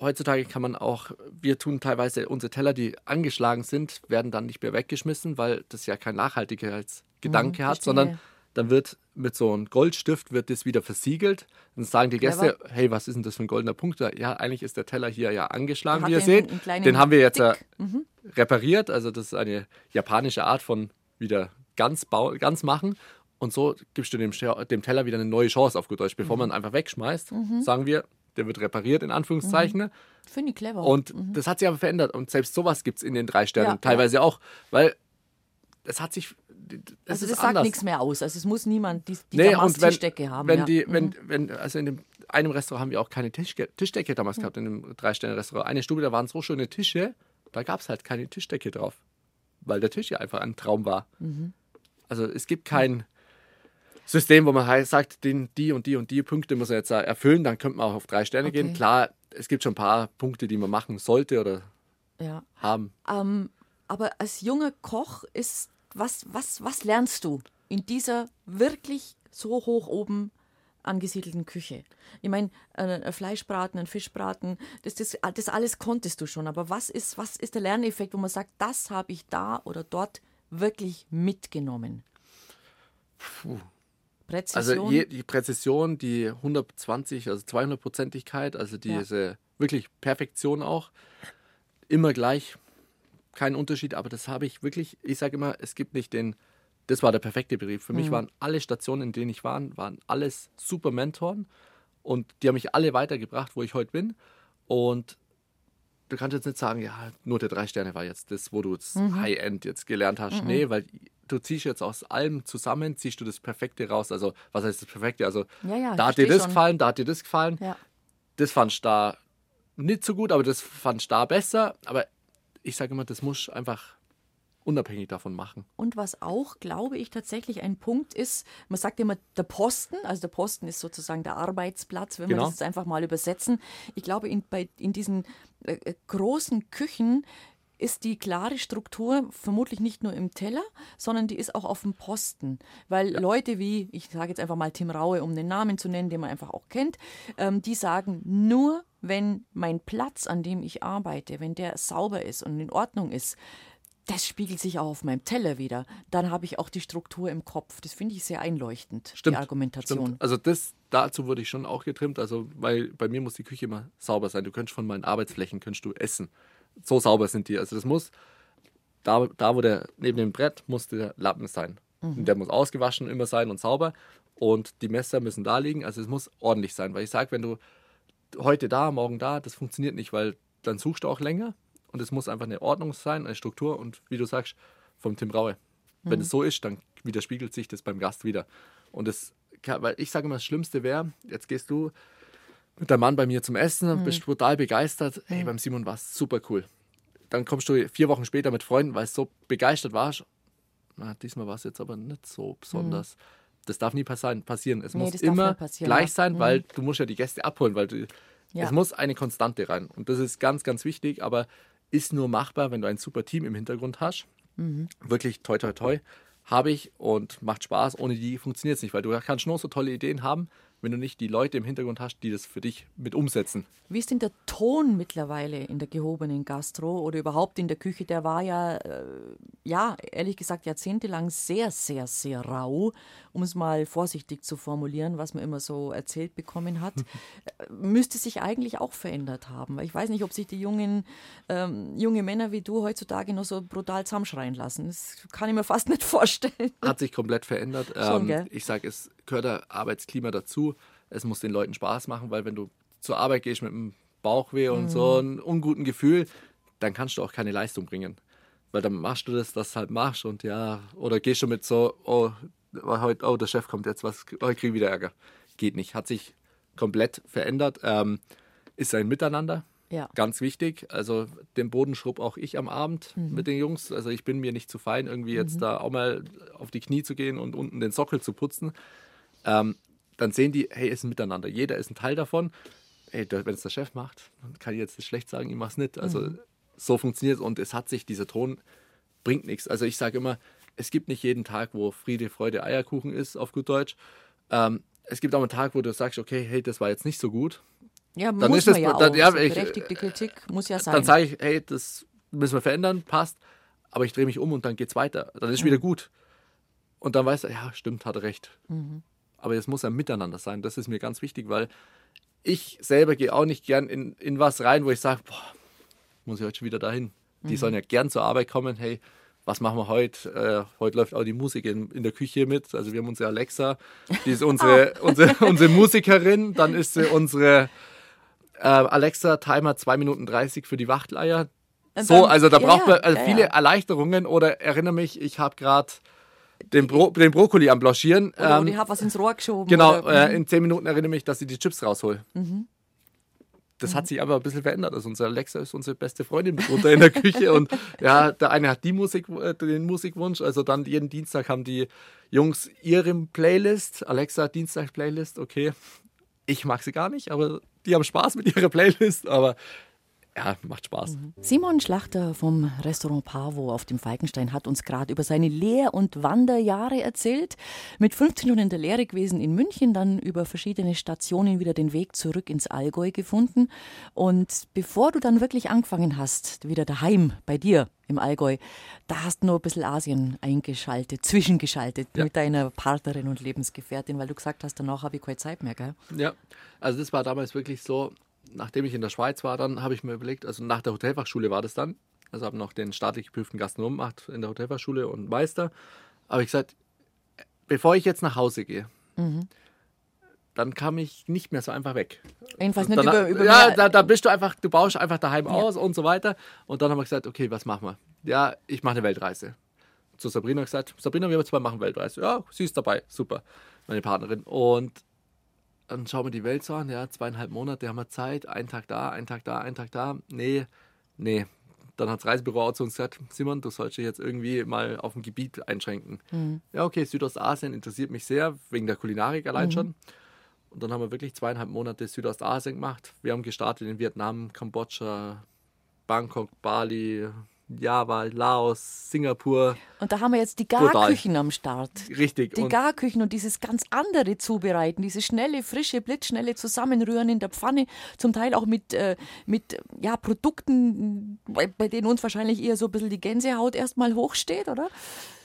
heutzutage kann man auch, wir tun teilweise unsere Teller, die angeschlagen sind, werden dann nicht mehr weggeschmissen, weil das ja kein Nachhaltigkeitsgedanke mhm, hat, sondern dann wird mit so einem Goldstift wird das wieder versiegelt. Dann sagen die Gäste, Clever. hey, was ist denn das für ein goldener Punkt? Ja, eigentlich ist der Teller hier ja angeschlagen, wie ihr seht. Den haben wir jetzt mhm. repariert. Also das ist eine japanische Art von wieder ganz, ganz machen. Und so gibst du dem, dem Teller wieder eine neue Chance auf gut Deutsch. Bevor mhm. man einfach wegschmeißt, mhm. sagen wir, der wird repariert, in Anführungszeichen. Mhm. Finde ich clever. Und mhm. das hat sich aber verändert. Und selbst sowas gibt es in den drei Sternen ja, teilweise ja. auch, weil es hat sich. also das sagt nichts mehr aus. Also es muss niemand die, die nee, Tischdecke haben. Wenn ja. die, wenn, mhm. wenn, also in dem, einem Restaurant haben wir auch keine Tisch, Tischdecke damals mhm. gehabt, in dem Drei-Sterne-Restaurant. Eine Stube, da waren so schöne Tische, da gab es halt keine Tischdecke drauf. Weil der Tisch ja einfach ein Traum war. Mhm. Also es gibt kein System, wo man sagt, den, die und die und die Punkte muss er jetzt erfüllen, dann könnte man auch auf drei Sterne okay. gehen. Klar, es gibt schon ein paar Punkte, die man machen sollte oder ja. haben. Ähm, aber als junger Koch ist, was, was, was lernst du in dieser wirklich so hoch oben angesiedelten Küche. Ich meine, ein Fleischbraten, ein Fischbraten, das, das, das alles konntest du schon. Aber was ist, was ist der Lerneffekt, wo man sagt, das habe ich da oder dort wirklich mitgenommen? Puh. Präzision? Also je, die Präzision, die 120, also 200-Prozentigkeit, also diese ja. wirklich Perfektion auch. Immer gleich, kein Unterschied, aber das habe ich wirklich, ich sage immer, es gibt nicht den, das war der perfekte Betrieb. Für mhm. mich waren alle Stationen, in denen ich war, waren alles super Mentoren und die haben mich alle weitergebracht, wo ich heute bin. Und du kannst jetzt nicht sagen, ja, nur der drei Sterne war jetzt das, wo du das mhm. High-End jetzt gelernt hast. Mhm. Nee, weil du ziehst jetzt aus allem zusammen, ziehst du das Perfekte raus. Also, was heißt das Perfekte? Also, ja, ja, da hat dir das schon. gefallen, da hat dir das gefallen. Ja. Das fand ich da nicht so gut, aber das fand ich da besser. Aber ich sage immer, das muss einfach unabhängig davon machen. Und was auch, glaube ich, tatsächlich ein Punkt ist, man sagt immer der Posten, also der Posten ist sozusagen der Arbeitsplatz, wenn genau. wir das jetzt einfach mal übersetzen. Ich glaube, in, bei, in diesen äh, äh großen Küchen ist die klare Struktur vermutlich nicht nur im Teller, sondern die ist auch auf dem Posten. Weil ja. Leute wie, ich sage jetzt einfach mal Tim Raue, um den Namen zu nennen, den man einfach auch kennt, ähm, die sagen, nur wenn mein Platz, an dem ich arbeite, wenn der sauber ist und in Ordnung ist, das spiegelt sich auch auf meinem Teller wieder. Dann habe ich auch die Struktur im Kopf. Das finde ich sehr einleuchtend, stimmt, die Argumentation. Stimmt. Also das, dazu wurde ich schon auch getrimmt. Also weil bei mir muss die Küche immer sauber sein. Du kannst von meinen Arbeitsflächen kannst du essen so sauber sind die. Also das muss, da, da wo der, neben dem Brett muss der Lappen sein. Mhm. Der muss ausgewaschen immer sein und sauber. Und die Messer müssen da liegen. Also es muss ordentlich sein. Weil ich sage, wenn du heute da, morgen da, das funktioniert nicht, weil dann suchst du auch länger. Und es muss einfach eine Ordnung sein, eine Struktur. Und wie du sagst, vom Tim Raue. Mhm. Wenn es so ist, dann widerspiegelt sich das beim Gast wieder. Und das, weil ich sage immer, das Schlimmste wäre, jetzt gehst du mit deinem Mann bei mir zum Essen, mhm. bist total begeistert. Hey, beim Simon war es super cool. Dann kommst du vier Wochen später mit Freunden, weil es so begeistert warst. Na, diesmal war es jetzt aber nicht so besonders. Mhm. Das darf nie passieren. Es nee, muss immer gleich sein, mhm. weil du musst ja die Gäste abholen, weil du, ja. es muss eine Konstante rein. Und das ist ganz, ganz wichtig, aber ist nur machbar, wenn du ein super Team im Hintergrund hast. Mhm. Wirklich toi, toi, toi habe ich und macht Spaß. Ohne die funktioniert es nicht, weil du kannst nur so tolle Ideen haben, wenn du nicht die Leute im Hintergrund hast, die das für dich mit umsetzen. Wie ist denn der Ton mittlerweile in der gehobenen Gastro oder überhaupt in der Küche? Der war ja, äh, ja, ehrlich gesagt, jahrzehntelang sehr, sehr, sehr rau, um es mal vorsichtig zu formulieren, was man immer so erzählt bekommen hat. Äh, müsste sich eigentlich auch verändert haben. Weil ich weiß nicht, ob sich die jungen, ähm, junge Männer wie du heutzutage noch so brutal zusammenschreien lassen. Das kann ich mir fast nicht vorstellen. Hat sich komplett verändert. Schon, ähm, ich sage, es gehört der Arbeitsklima dazu. Es muss den Leuten Spaß machen, weil wenn du zur Arbeit gehst mit einem Bauchweh und so einem unguten Gefühl, dann kannst du auch keine Leistung bringen. Weil dann machst du das, das halt machst und ja, oder gehst du mit so, oh, heute, oh, der Chef kommt jetzt, was, oh, ich kriege wieder Ärger. Geht nicht. Hat sich komplett verändert. Ähm, ist ein Miteinander. Ja. Ganz wichtig. Also den Boden schrub auch ich am Abend mit den Jungs. Also ich bin mir nicht zu fein, irgendwie jetzt da auch mal auf die Knie zu gehen und unten den Sockel zu putzen. Ähm, dann sehen die, hey, ist ein Miteinander. Jeder ist ein Teil davon. Hey, wenn es der Chef macht, dann kann ich jetzt nicht schlecht sagen, ich mach's nicht. Also so funktioniert es und es hat sich, dieser Ton bringt nichts. Also ich sage immer, es gibt nicht jeden Tag, wo Friede, Freude, Eierkuchen ist, auf gut Deutsch. Ähm, es gibt auch einen Tag, wo du sagst, okay, hey, das war jetzt nicht so gut. Ja, Dann muss ist man das- ja dann- auch. ja, ich- berechtigte Kritik muss ja sein. Dann sage ich, hey, das müssen wir verändern, passt. Aber ich drehe mich um und dann geht's weiter. Dann ist wieder gut. Und dann weißt du, ja, stimmt, hat er recht. Aber es muss ein Miteinander sein. Das ist mir ganz wichtig, weil ich selber gehe auch nicht gern in, in was rein, wo ich sage, boah, muss ich heute schon wieder dahin. Die sollen ja gern zur Arbeit kommen. Hey, was machen wir heute? Äh, heute läuft auch die Musik in, in der Küche mit. Also wir haben unsere Alexa, die ist unsere, unsere, unsere Musikerin. Dann ist sie unsere äh, Alexa Timer 2 Minuten 30 für die Wachteleier. Und So, also da ja, braucht man also ja, viele ja. Erleichterungen oder erinnere mich, ich habe gerade den, Bro den Brokkoli am Blanchieren. Oder, Ähm, oder ich habe was ins Rohr geschoben. genau, Oder, Mhm. äh, in 10 Minuten erinnere mich, dass ich die Chips raushol. Das Mhm. hat sich aber ein bisschen verändert. Also unsere Alexa ist unsere beste Freundin mitunter in der Küche und ja, der eine hat die Musik, äh, den Musikwunsch. Also dann jeden Dienstag haben die Jungs ihre Playlist. Alexa Dienstag Playlist, okay. Ich mag sie gar nicht, aber die haben Spaß mit ihrer Playlist. Aber ja, macht Spaß. Mhm. Simon Schlachter vom Restaurant Pavo auf dem Falkenstein hat uns gerade über seine Lehr- und Wanderjahre erzählt. Mit 15 schon in der Lehre gewesen in München, dann über verschiedene Stationen wieder den Weg zurück ins Allgäu gefunden. Und bevor du dann wirklich angefangen hast, wieder daheim bei dir im Allgäu, da hast du nur ein bisschen Asien eingeschaltet, zwischengeschaltet Ja. mit deiner Partnerin und Lebensgefährtin, weil du gesagt hast, danach habe ich keine Zeit mehr, gell? Ja, also das war damals wirklich so, nachdem ich in der Schweiz war, dann habe ich mir überlegt, also nach der Hotelfachschule war das dann, also habe noch den staatlich geprüften Gastronom gemacht in der Hotelfachschule und Meister, habe ich gesagt, bevor ich jetzt nach Hause gehe, dann kam ich nicht mehr so einfach weg. Jedenfalls nicht Dann, über, über ja, da, da bist du einfach, du baust einfach daheim aus und so weiter. Und dann haben wir gesagt, okay, was machen wir? Ja, ich mache eine Weltreise. Zu Sabrina gesagt, Sabrina, wir zwei machen Weltreise. Ja, sie ist dabei, super, meine Partnerin. Und dann schauen wir die Welt so an, ja, zweieinhalb Monate haben wir Zeit, einen Tag da, einen Tag da, einen Tag da. Nee, nee. Dann hat das Reisebüro auch zu uns gesagt, Simon, du sollst dich jetzt irgendwie mal auf ein Gebiet einschränken. Ja, okay, Südostasien interessiert mich sehr, wegen der Kulinarik allein schon. Und dann haben wir wirklich zweieinhalb Monate Südostasien gemacht. Wir haben gestartet in Vietnam, Kambodscha, Bangkok, Bali, Java, Laos, Singapur. Und da haben wir jetzt die. Garküchen am Start. Richtig. Die Und Garküchen und dieses ganz andere Zubereiten, dieses schnelle, frische, blitzschnelle Zusammenrühren in der Pfanne, zum Teil auch mit, äh, mit ja, Produkten, bei, bei denen uns wahrscheinlich eher so ein bisschen die Gänsehaut erstmal hochsteht, oder?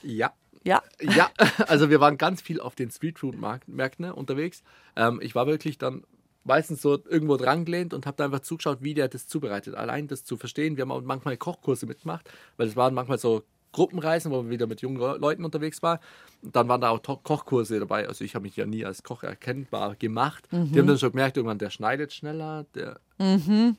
ja, Ja. ja, also wir waren ganz viel auf den Streetfood-Märkten unterwegs. Ähm, ich war wirklich dann meistens so irgendwo dran gelehnt und habe da einfach zugeschaut, wie der das zubereitet. Allein das zu verstehen. Wir haben auch manchmal Kochkurse mitgemacht, weil es waren manchmal so Gruppenreisen, wo man wieder mit jungen Le- Leuten unterwegs war. Und dann waren da auch To- Kochkurse dabei. Also ich habe mich ja nie als Koch erkennbar gemacht. Die haben dann schon gemerkt, irgendwann, der schneidet schneller, der,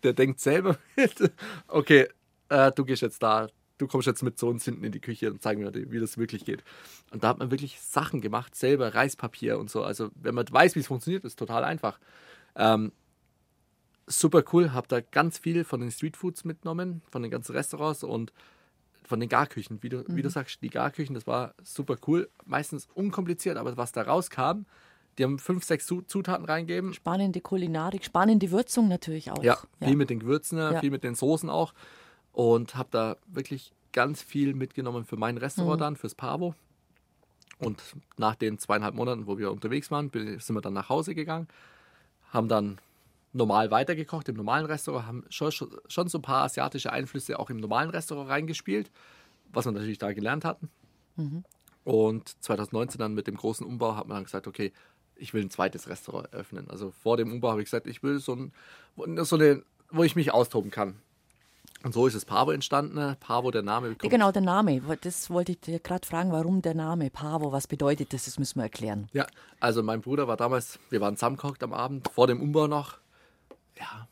der denkt selber mit. Okay, äh, du gehst jetzt da, du kommst jetzt mit zu uns hinten in die Küche und zeigen mir, wie das wirklich geht. Und da hat man wirklich Sachen gemacht, selber Reispapier und so. Also wenn man weiß, wie es funktioniert, ist total einfach. Ähm, super cool, habe da ganz viel von den Streetfoods mitgenommen, von den ganzen Restaurants und von den Garküchen. Wie du, wie du sagst, die Garküchen, das war super cool. Meistens unkompliziert, aber was da rauskam, die haben fünf, sechs Zu- Zutaten reingegeben. Spannende Kulinarik, spannende Würzung natürlich auch. Ja, viel mit den Gewürzen, Ja. viel mit den Soßen auch. Und habe da wirklich ganz viel mitgenommen für mein Restaurant dann, fürs Pavo. Und nach den zweieinhalb Monaten, wo wir unterwegs waren, sind wir dann nach Hause gegangen, haben dann normal weitergekocht im normalen Restaurant, haben schon, schon so ein paar asiatische Einflüsse auch im normalen Restaurant reingespielt, was wir natürlich da gelernt hatten. Mhm. Und 2019 dann mit dem großen Umbau hat man dann gesagt, okay, ich will ein zweites Restaurant eröffnen. Also vor dem Umbau habe ich gesagt, ich will so, ein, so eine, wo ich mich austoben kann. Und so ist es Pavo entstanden. Pavo, der Name. Kommt. Genau, der Name. Das wollte ich dir gerade fragen, warum der Name Pavo? Was bedeutet das? Das müssen wir erklären. Ja, also mein Bruder war damals, wir waren zusammengekocht am Abend, vor dem Umbau noch. Ja,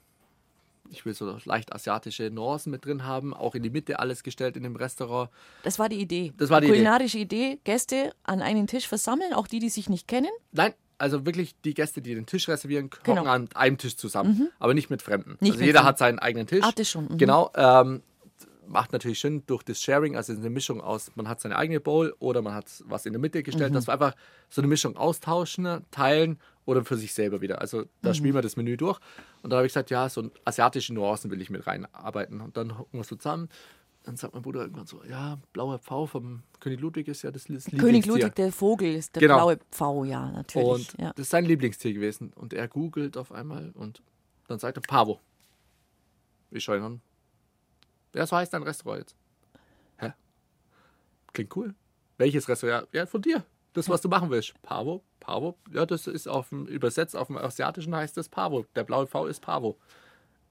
ich will so leicht asiatische Nuancen mit drin haben, auch in die Mitte alles gestellt in dem Restaurant. Das war die Idee. Das war die kulinarische Idee. Idee. Gäste an einen Tisch versammeln, auch die, die sich nicht kennen. Nein, also wirklich die Gäste, die den Tisch reservieren, kochen genau. an einem Tisch zusammen, mhm. aber nicht mit Fremden. Nicht also mit jeder Fremden. hat seinen eigenen Tisch. Hatte schon. Mhm. Genau. Ähm, macht natürlich Sinn durch das Sharing, also eine Mischung aus, man hat seine eigene Bowl oder man hat was in der Mitte gestellt, mhm. dass wir einfach so eine Mischung austauschen, teilen oder für sich selber wieder. Also da mhm. spielen wir das Menü durch. Und dann habe ich gesagt, ja, so asiatische Nuancen will ich mit reinarbeiten. Und dann hocken wir so zusammen dann sagt mein Bruder irgendwann so, ja, blauer Pfau vom König Ludwig ist ja das Lieblingstier. König Ludwig, der Vogel, ist der genau. blaue Pfau, ja, natürlich. Und ja. das ist sein Lieblingstier gewesen. Und er googelt auf einmal und dann sagt er, Pavo. Ich schaue ihn an. Ja, so heißt dein Restaurant jetzt. Hä? Klingt cool. Welches Restaurant? Ja, von dir. Das, was du machen willst. Pavo, Pavo. Ja, das ist auf dem, übersetzt auf dem Asiatischen heißt das Pavo. Der blaue V ist Pavo.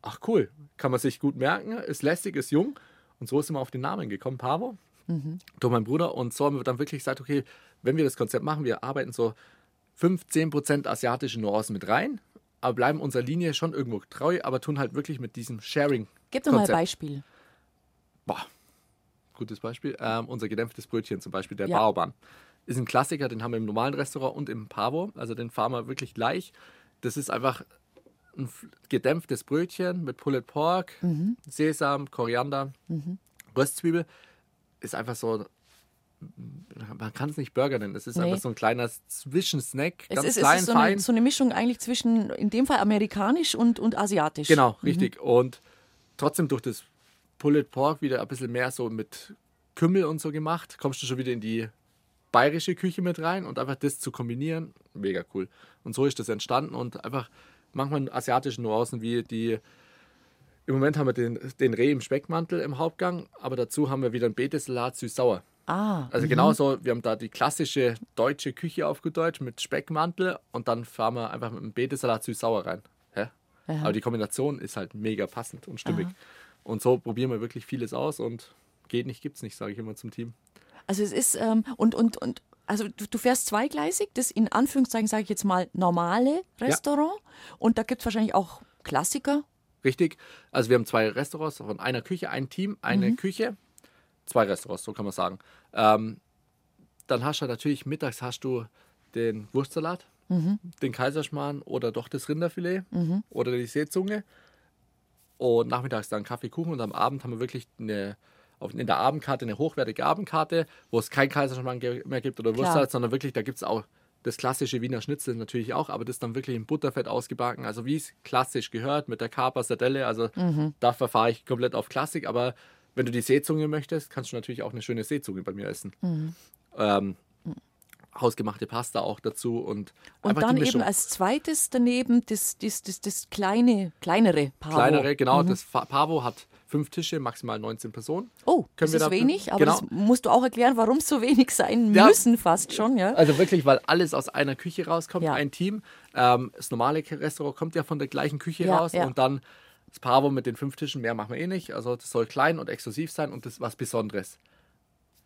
Ach cool. Kann man sich gut merken. Ist lästig, ist jung. Und so sind wir auf den Namen gekommen, Pavo, mhm. durch meinen Bruder. Und so haben wir dann wirklich gesagt, okay, wenn wir das Konzept machen, wir arbeiten so 15 Prozent asiatische Nuancen mit rein, aber bleiben unserer Linie schon irgendwo treu, aber tun halt wirklich mit diesem Sharing. Gib doch mal ein Beispiel. Boah, gutes Beispiel. Ähm, unser gedämpftes Brötchen zum Beispiel, der ja. Baoban. Ist ein Klassiker, den haben wir im normalen Restaurant und im Pavo. Also den fahren wir wirklich gleich. Das ist einfach ein gedämpftes Brötchen mit Pulled Pork, mhm. Sesam, Koriander, mhm. Röstzwiebel. Ist einfach so, man kann es nicht Burger nennen, es ist nee. einfach so ein kleiner Zwischensnack, ganz es ist, klein, es ist so. Eine, so eine Mischung eigentlich zwischen, in dem Fall amerikanisch und, und asiatisch. Genau, mhm. richtig. Und trotzdem durch das Pulled Pork wieder ein bisschen mehr so mit Kümmel und so gemacht, kommst du schon wieder in die bayerische Küche mit rein und einfach das zu kombinieren, mega cool. Und so ist das entstanden und einfach manchmal asiatische Nuancen wie die. Im Moment haben wir den, den Reh im Speckmantel im Hauptgang, aber dazu haben wir wieder einen Betesalat süß-sauer. Ah, also mhm. genauso, wir haben da die klassische deutsche Küche auf gut Deutsch mit Speckmantel und dann fahren wir einfach mit einem Betesalat süß-sauer rein. Aber die Kombination ist halt mega passend und stimmig. Aha. Und so probieren wir wirklich vieles aus und geht nicht, gibt's nicht, sage ich immer zum Team. Also es ist, ähm, und, und, und also du, du, fährst zweigleisig, das in Anführungszeichen sage ich jetzt mal normale Restaurant ja. und da gibt es wahrscheinlich auch Klassiker. Richtig, also wir haben zwei Restaurants von einer Küche, ein Team, eine mhm. Küche, zwei Restaurants, so kann man sagen. Ähm, dann hast du natürlich mittags hast du den Wurstsalat, mhm. den Kaiserschmarrn oder doch das Rinderfilet mhm. oder die Seezunge und nachmittags dann Kaffee, Kuchen und am Abend haben wir wirklich eine in der Abendkarte eine hochwertige Abendkarte, wo es kein Kaiserschmarrn mehr gibt oder Wurstsalat, sondern wirklich, da gibt es auch das klassische Wiener Schnitzel natürlich auch, aber das dann wirklich in Butterfett ausgebacken, also wie es klassisch gehört, mit der Kaper, Sardelle, also mhm. da verfahre ich komplett auf Klassik, aber wenn du die Seezunge möchtest, kannst du natürlich auch eine schöne Seezunge bei mir essen. Mhm. Ähm, hausgemachte Pasta auch dazu und und dann eben als zweites daneben das, das, das, das kleine kleinere Pavo. Kleinere, genau. Mhm. Das Pavo hat fünf Tische, maximal 19 Personen. Oh, Können das ist da wenig, aber genau. das musst du auch erklären, warum es so wenig sein ja. müssen fast schon. Ja? Also wirklich, weil alles aus einer Küche rauskommt, ja. ein Team. Ähm, das normale Restaurant kommt ja von der gleichen Küche ja, raus und dann das Pavo mit den fünf Tischen, mehr machen wir eh nicht. Also das soll klein und exklusiv sein und das ist was Besonderes.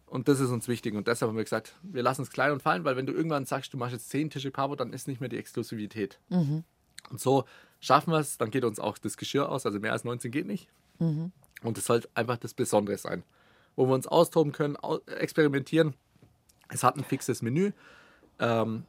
Und das ist uns wichtig. Und deshalb haben wir gesagt, wir lassen es klein und fein, weil wenn du irgendwann sagst, du machst jetzt zehn Tische Pavo, dann ist nicht mehr die Exklusivität. Mhm. Und so schaffen wir es, dann geht uns auch das Geschirr aus. Also mehr als 19 geht nicht. Mhm. Und es soll einfach das Besondere sein, wo wir uns austoben können, experimentieren. Es hat ein fixes Menü, ähm,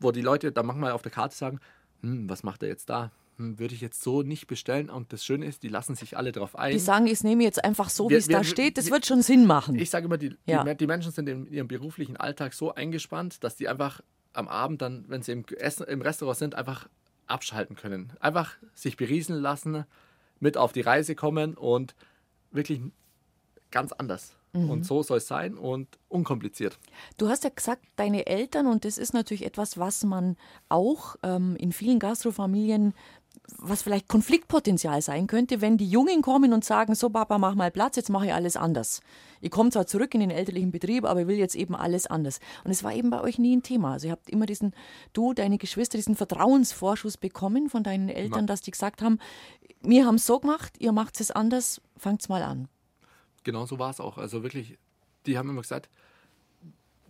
wo die Leute dann manchmal auf der Karte sagen, hm, was macht er jetzt da? Hm, würde ich jetzt so nicht bestellen. Und das Schöne ist, die lassen sich alle drauf ein. Die sagen, ich nehme jetzt einfach so, wie es da steht. Das wir, wird schon Sinn machen. Ich sage immer, die, ja. die, die, Menschen sind in ihrem beruflichen Alltag so eingespannt, dass die einfach am Abend dann, wenn sie im, Essen, im Restaurant sind, einfach abschalten können. Einfach sich berieseln lassen, mit auf die Reise kommen und wirklich ganz anders. Mhm. Und so soll es sein und unkompliziert. Du hast ja gesagt, deine Eltern, und das ist natürlich etwas, was man auch ähm, in vielen Gastrofamilien was vielleicht Konfliktpotenzial sein könnte, wenn die Jungen kommen und sagen, so Papa, mach mal Platz, jetzt mache ich alles anders. Ich komme zwar zurück in den elterlichen Betrieb, aber ich will jetzt eben alles anders. Und es war eben bei euch nie ein Thema. Also ihr habt immer diesen, du, deine Geschwister, diesen Vertrauensvorschuss bekommen von deinen Eltern, dass die gesagt haben, wir haben es so gemacht, ihr macht es anders, fangt's mal an. Genau so war es auch. Also wirklich, die haben immer gesagt,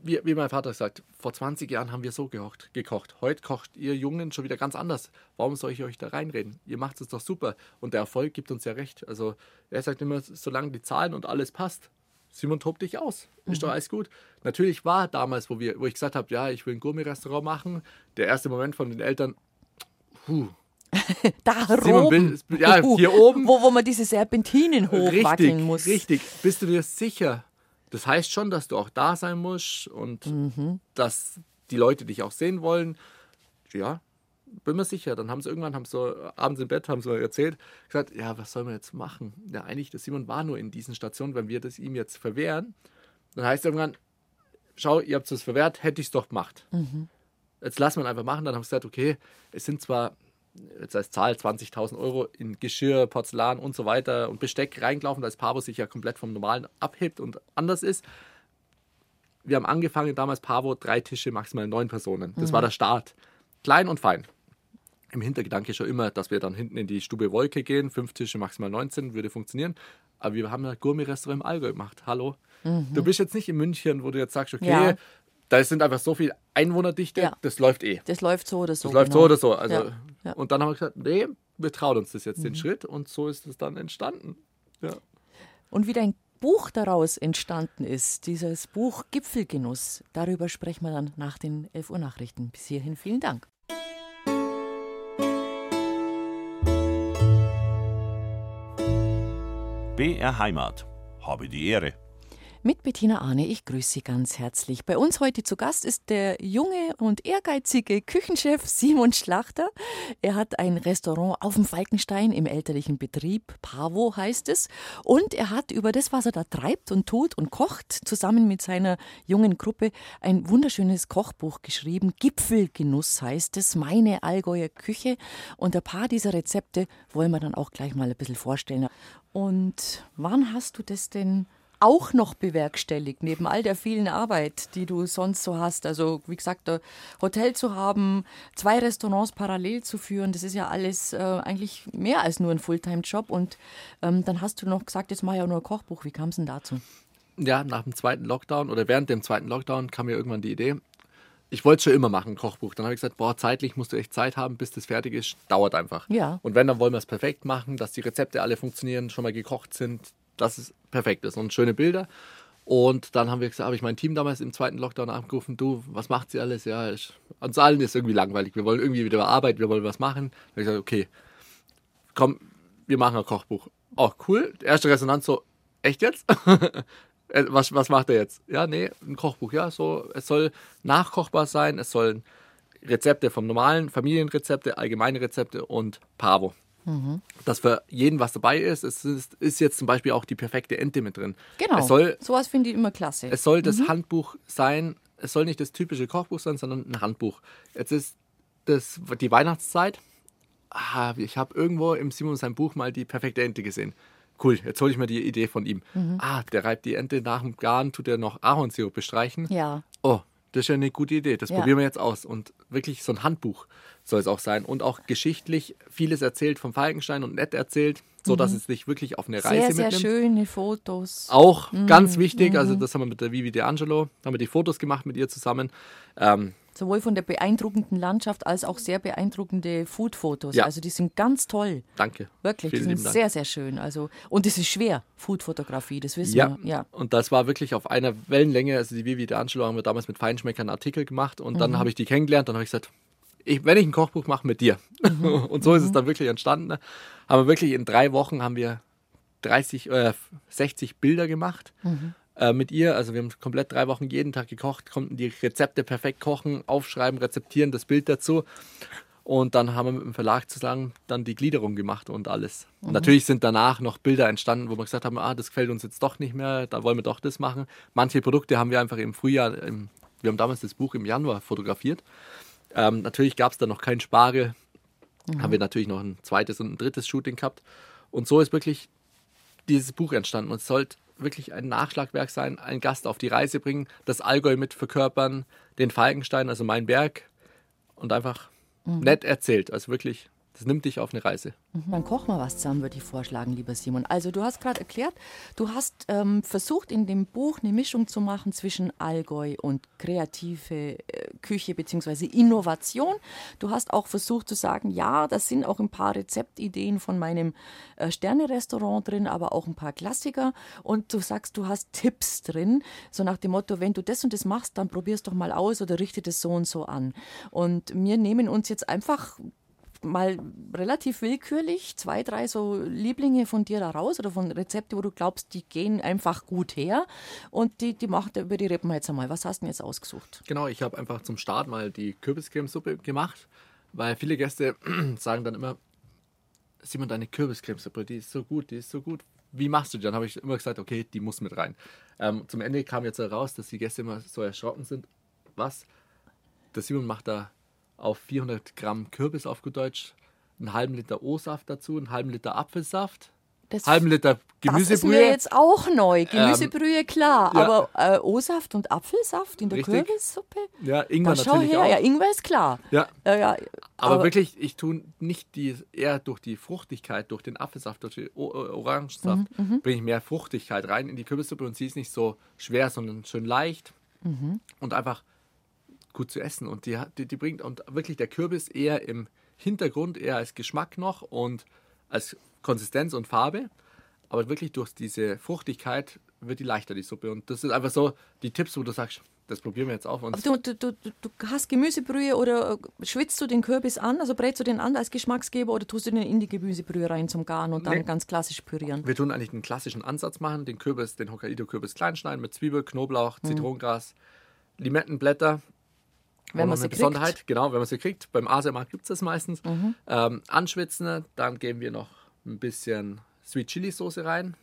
wie, wie mein Vater sagt, vor 20 Jahren haben wir so gekocht, gekocht. Heute kocht ihr Jungen schon wieder ganz anders. Warum soll ich euch da reinreden? Ihr macht es doch super. Und der Erfolg gibt uns ja recht. Also er sagt immer, solange die Zahlen und alles passt, Simon, tob dich aus. Ist mhm. doch alles gut. Natürlich war damals, wo, wir, wo ich gesagt habe, ja, ich will ein Gourmet-Restaurant machen, der erste Moment von den Eltern, puh, da Simon, oben. ja, hier oben. Wo, wo man diese Serpentinen hochwackeln muss. Richtig. Bist du dir sicher? Das heißt schon, dass du auch da sein musst und mhm. dass die Leute dich auch sehen wollen. Ja, bin mir sicher. Dann haben sie irgendwann, haben sie abends im Bett, haben sie erzählt, gesagt, ja, was sollen wir jetzt machen? Ja, eigentlich, der Simon war nur in diesen Stationen, wenn wir das ihm jetzt verwehren, dann heißt irgendwann, schau, ihr habt es verwehrt, hätte ich es doch gemacht. Mhm. Jetzt lassen wir ihn einfach machen. Dann haben sie gesagt, okay, es sind zwar jetzt als Zahl 20.000 Euro in Geschirr, Porzellan und so weiter und Besteck reingelaufen, das Pavo sich ja komplett vom Normalen abhebt und anders ist. Wir haben angefangen damals Pavo, drei Tische, maximal neun Personen. Das mhm. war der Start. Klein und fein. Im Hintergedanke schon immer, dass wir dann hinten in die Stube Wolke gehen. Fünf Tische, maximal 19, würde funktionieren. Aber wir haben ein Gourmet-Restaurant im Allgäu gemacht. Hallo. Mhm. Du bist jetzt nicht in München, wo du jetzt sagst, okay, ja da sind einfach so viel Einwohnerdichte, ja. das läuft eh. Das läuft so oder so. Das läuft genau. so oder so. Also, ja. Ja. Und dann haben wir gesagt, nee, wir trauen uns das jetzt mhm. den Schritt und so ist es dann entstanden. Ja. Und wie dein Buch daraus entstanden ist, dieses Buch Gipfelgenuss, darüber sprechen wir dann nach den 11 Uhr Nachrichten. Bis hierhin vielen Dank. BR Heimat. Habe die Ehre mit Bettina Arne. Ich grüße Sie ganz herzlich. Bei uns heute zu Gast ist der junge und ehrgeizige Küchenchef Simon Schlachter. Er hat ein Restaurant auf dem Falkenstein im elterlichen Betrieb. Pavo heißt es. Und er hat über das, was er da treibt und tut und kocht, zusammen mit seiner jungen Gruppe ein wunderschönes Kochbuch geschrieben. Gipfelgenuss heißt es. Meine Allgäuer Küche. Und ein paar dieser Rezepte wollen wir dann auch gleich mal ein bisschen vorstellen. Und wann hast du das denn auch noch bewerkstelligt, neben all der vielen Arbeit, die du sonst so hast. Also, wie gesagt, ein Hotel zu haben, zwei Restaurants parallel zu führen, das ist ja alles äh, eigentlich mehr als nur ein Fulltime-Job. Und ähm, dann hast du noch gesagt, jetzt mache ich auch nur ein Kochbuch. Wie kam es denn dazu? Ja, nach dem zweiten Lockdown oder während dem zweiten Lockdown kam mir irgendwann die Idee, ich wollte es schon immer machen, ein Kochbuch. Dann habe ich gesagt, boah, zeitlich musst du echt Zeit haben, bis das fertig ist. Dauert einfach. Ja. Und wenn, dann wollen wir es perfekt machen, dass die Rezepte alle funktionieren, schon mal gekocht sind, dass es perfekt ist und schöne Bilder. Und dann haben wir gesagt, habe ich mein Team damals im zweiten Lockdown angerufen, du, was macht sie alles? Ja, ich, uns allen ist irgendwie langweilig. Wir wollen irgendwie wieder arbeiten, wir wollen was machen. Dann habe ich gesagt, okay, komm, wir machen ein Kochbuch. Oh, cool. Erste Resonanz so, echt jetzt? Äh, was, was macht er jetzt? Ja, nee, ein Kochbuch, ja, so, es soll nachkochbar sein, es sollen Rezepte vom normalen, Familienrezepte, allgemeine Rezepte und Pavo. Mhm. Dass für jeden was dabei ist. Es ist, ist, jetzt zum Beispiel auch die perfekte Ente mit drin. Genau. Es soll, Sowas finde ich immer klasse. Es soll das mhm. Handbuch sein. Es soll nicht das typische Kochbuch sein, sondern ein Handbuch. Jetzt ist das, die Weihnachtszeit. Ah, ich habe irgendwo im Simon sein Buch mal die perfekte Ente gesehen. Cool, jetzt hole ich mir die Idee von ihm. Mhm. Ah, der reibt die Ente nach dem Garn, tut er noch Ahornsirup bestreichen. Ja. Oh, das ist ja eine gute Idee. Das ja. probieren wir jetzt aus. Und wirklich so ein Handbuch soll es auch sein. Und auch geschichtlich vieles erzählt vom Falkenstein und nett erzählt, so dass mhm. es dich wirklich auf eine Reise sehr, mitnimmt. Sehr schöne Fotos. Auch mhm. ganz wichtig. Also mhm. das haben wir mit der Vivi D'Angelo, haben wir die Fotos gemacht mit ihr zusammen. Ähm, Sowohl von der beeindruckenden Landschaft als auch sehr beeindruckende Food-Fotos. Ja. Also die sind ganz toll. Danke. Wirklich, Vielen die sind sehr, sehr schön. Also, und es ist schwer, Food-Fotografie, das wissen ja. wir. Ja, und das war wirklich auf einer Wellenlänge. Also die Vivi D'Angelo haben wir damals mit Feinschmeckern einen Artikel gemacht und mhm. dann habe ich die kennengelernt. Dann habe ich gesagt, ich, wenn ich ein Kochbuch mache mit dir. Mhm. und so ist es mhm. dann wirklich entstanden. Haben wir wirklich in drei Wochen haben wir 30, äh, 60 Bilder gemacht. Mhm äh, mit ihr. Also wir haben komplett drei Wochen jeden Tag gekocht, konnten die Rezepte perfekt kochen, aufschreiben, rezeptieren, das Bild dazu. Und dann haben wir mit dem Verlag zusammen dann die Gliederung gemacht und alles. Mhm. Natürlich sind danach noch Bilder entstanden, wo wir gesagt haben, ah, das gefällt uns jetzt doch nicht mehr, da wollen wir doch das machen. Manche Produkte haben wir einfach im Frühjahr, im, wir haben damals das Buch im Januar fotografiert. Ähm, natürlich gab es da noch kein Spare, mhm. haben wir natürlich noch ein zweites und ein drittes Shooting gehabt. Und so ist wirklich dieses Buch entstanden. Und es sollte wirklich ein Nachschlagwerk sein, einen Gast auf die Reise bringen, das Allgäu mit verkörpern, den Falkenstein, also mein Berg und einfach mhm. nett erzählt. Also wirklich das nimmt dich auf eine Reise. Mhm. Dann kochen wir was zusammen, würde ich vorschlagen, lieber Simon. Also du hast gerade erklärt, du hast ähm, versucht in dem Buch eine Mischung zu machen zwischen Allgäu und kreative äh, Küche bzw. Innovation. Du hast auch versucht zu sagen, ja, das sind auch ein paar Rezeptideen von meinem äh, Sterne-Restaurant drin, aber auch ein paar Klassiker. Und du sagst, du hast Tipps drin, so nach dem Motto, wenn du das und das machst, dann probier's doch mal aus oder richte das so und so an. Und wir nehmen uns jetzt einfach mal relativ willkürlich zwei, drei so Lieblinge von dir da raus oder von Rezepte, wo du glaubst, die gehen einfach gut her und die, die macht er über die Rippen jetzt einmal. Was hast du denn jetzt ausgesucht? Genau, ich habe einfach zum Start mal die Kürbiscremesuppe gemacht, weil viele Gäste sagen dann immer, Simon, deine Kürbiscremesuppe, die ist so gut, die ist so gut. Wie machst du die? Dann habe ich immer gesagt, okay, die muss mit rein. Ähm, zum Ende kam jetzt heraus, dass die Gäste immer so erschrocken sind. Was? Der Simon macht da auf 400 Gramm Kürbis auf gut Deutsch, einen halben Liter O-Saft dazu, einen halben Liter Apfelsaft, das, halben Liter Gemüsebrühe. Das ist mir jetzt auch neu. Gemüsebrühe, ähm, klar. Ja. Aber äh, O-Saft und Apfelsaft in der Richtig. Kürbissuppe? Ja, Ingwer da natürlich her. auch. Ja, Ingwer ist klar. Ja. Äh, ja aber, aber, wirklich, ich tue nicht die, eher durch die Fruchtigkeit, durch den Apfelsaft, durch den Orangensaft, mhm, mhm, bringe ich mehr Fruchtigkeit rein in die Kürbissuppe und sie ist nicht so schwer, sondern schön leicht mhm. und einfach gut zu essen. Und die, die, die bringt und wirklich der Kürbis eher im Hintergrund, eher als Geschmack noch und als Konsistenz und Farbe. Aber wirklich durch diese Fruchtigkeit wird die leichter, die Suppe. Und das sind einfach so die Tipps, wo du sagst, das probieren wir jetzt auf. Und du, du, du, du hast Gemüsebrühe oder schwitzt du den Kürbis an, also brätst du den an als Geschmacksgeber oder tust du den in die Gemüsebrühe rein zum Garen und dann nee. ganz klassisch pürieren? Wir tun eigentlich einen klassischen Ansatz machen, den Kürbis, den Hokkaido-Kürbis kleinschneiden mit Zwiebel, Knoblauch, hm. Zitronengras, Limettenblätter, wenn man sie Besonderheit, kriegt. genau, wenn man sie kriegt. Beim Asiamarkt gibt es das meistens. Mhm. Ähm, anschwitzen, dann geben wir noch ein bisschen Sweet Chili Soße rein.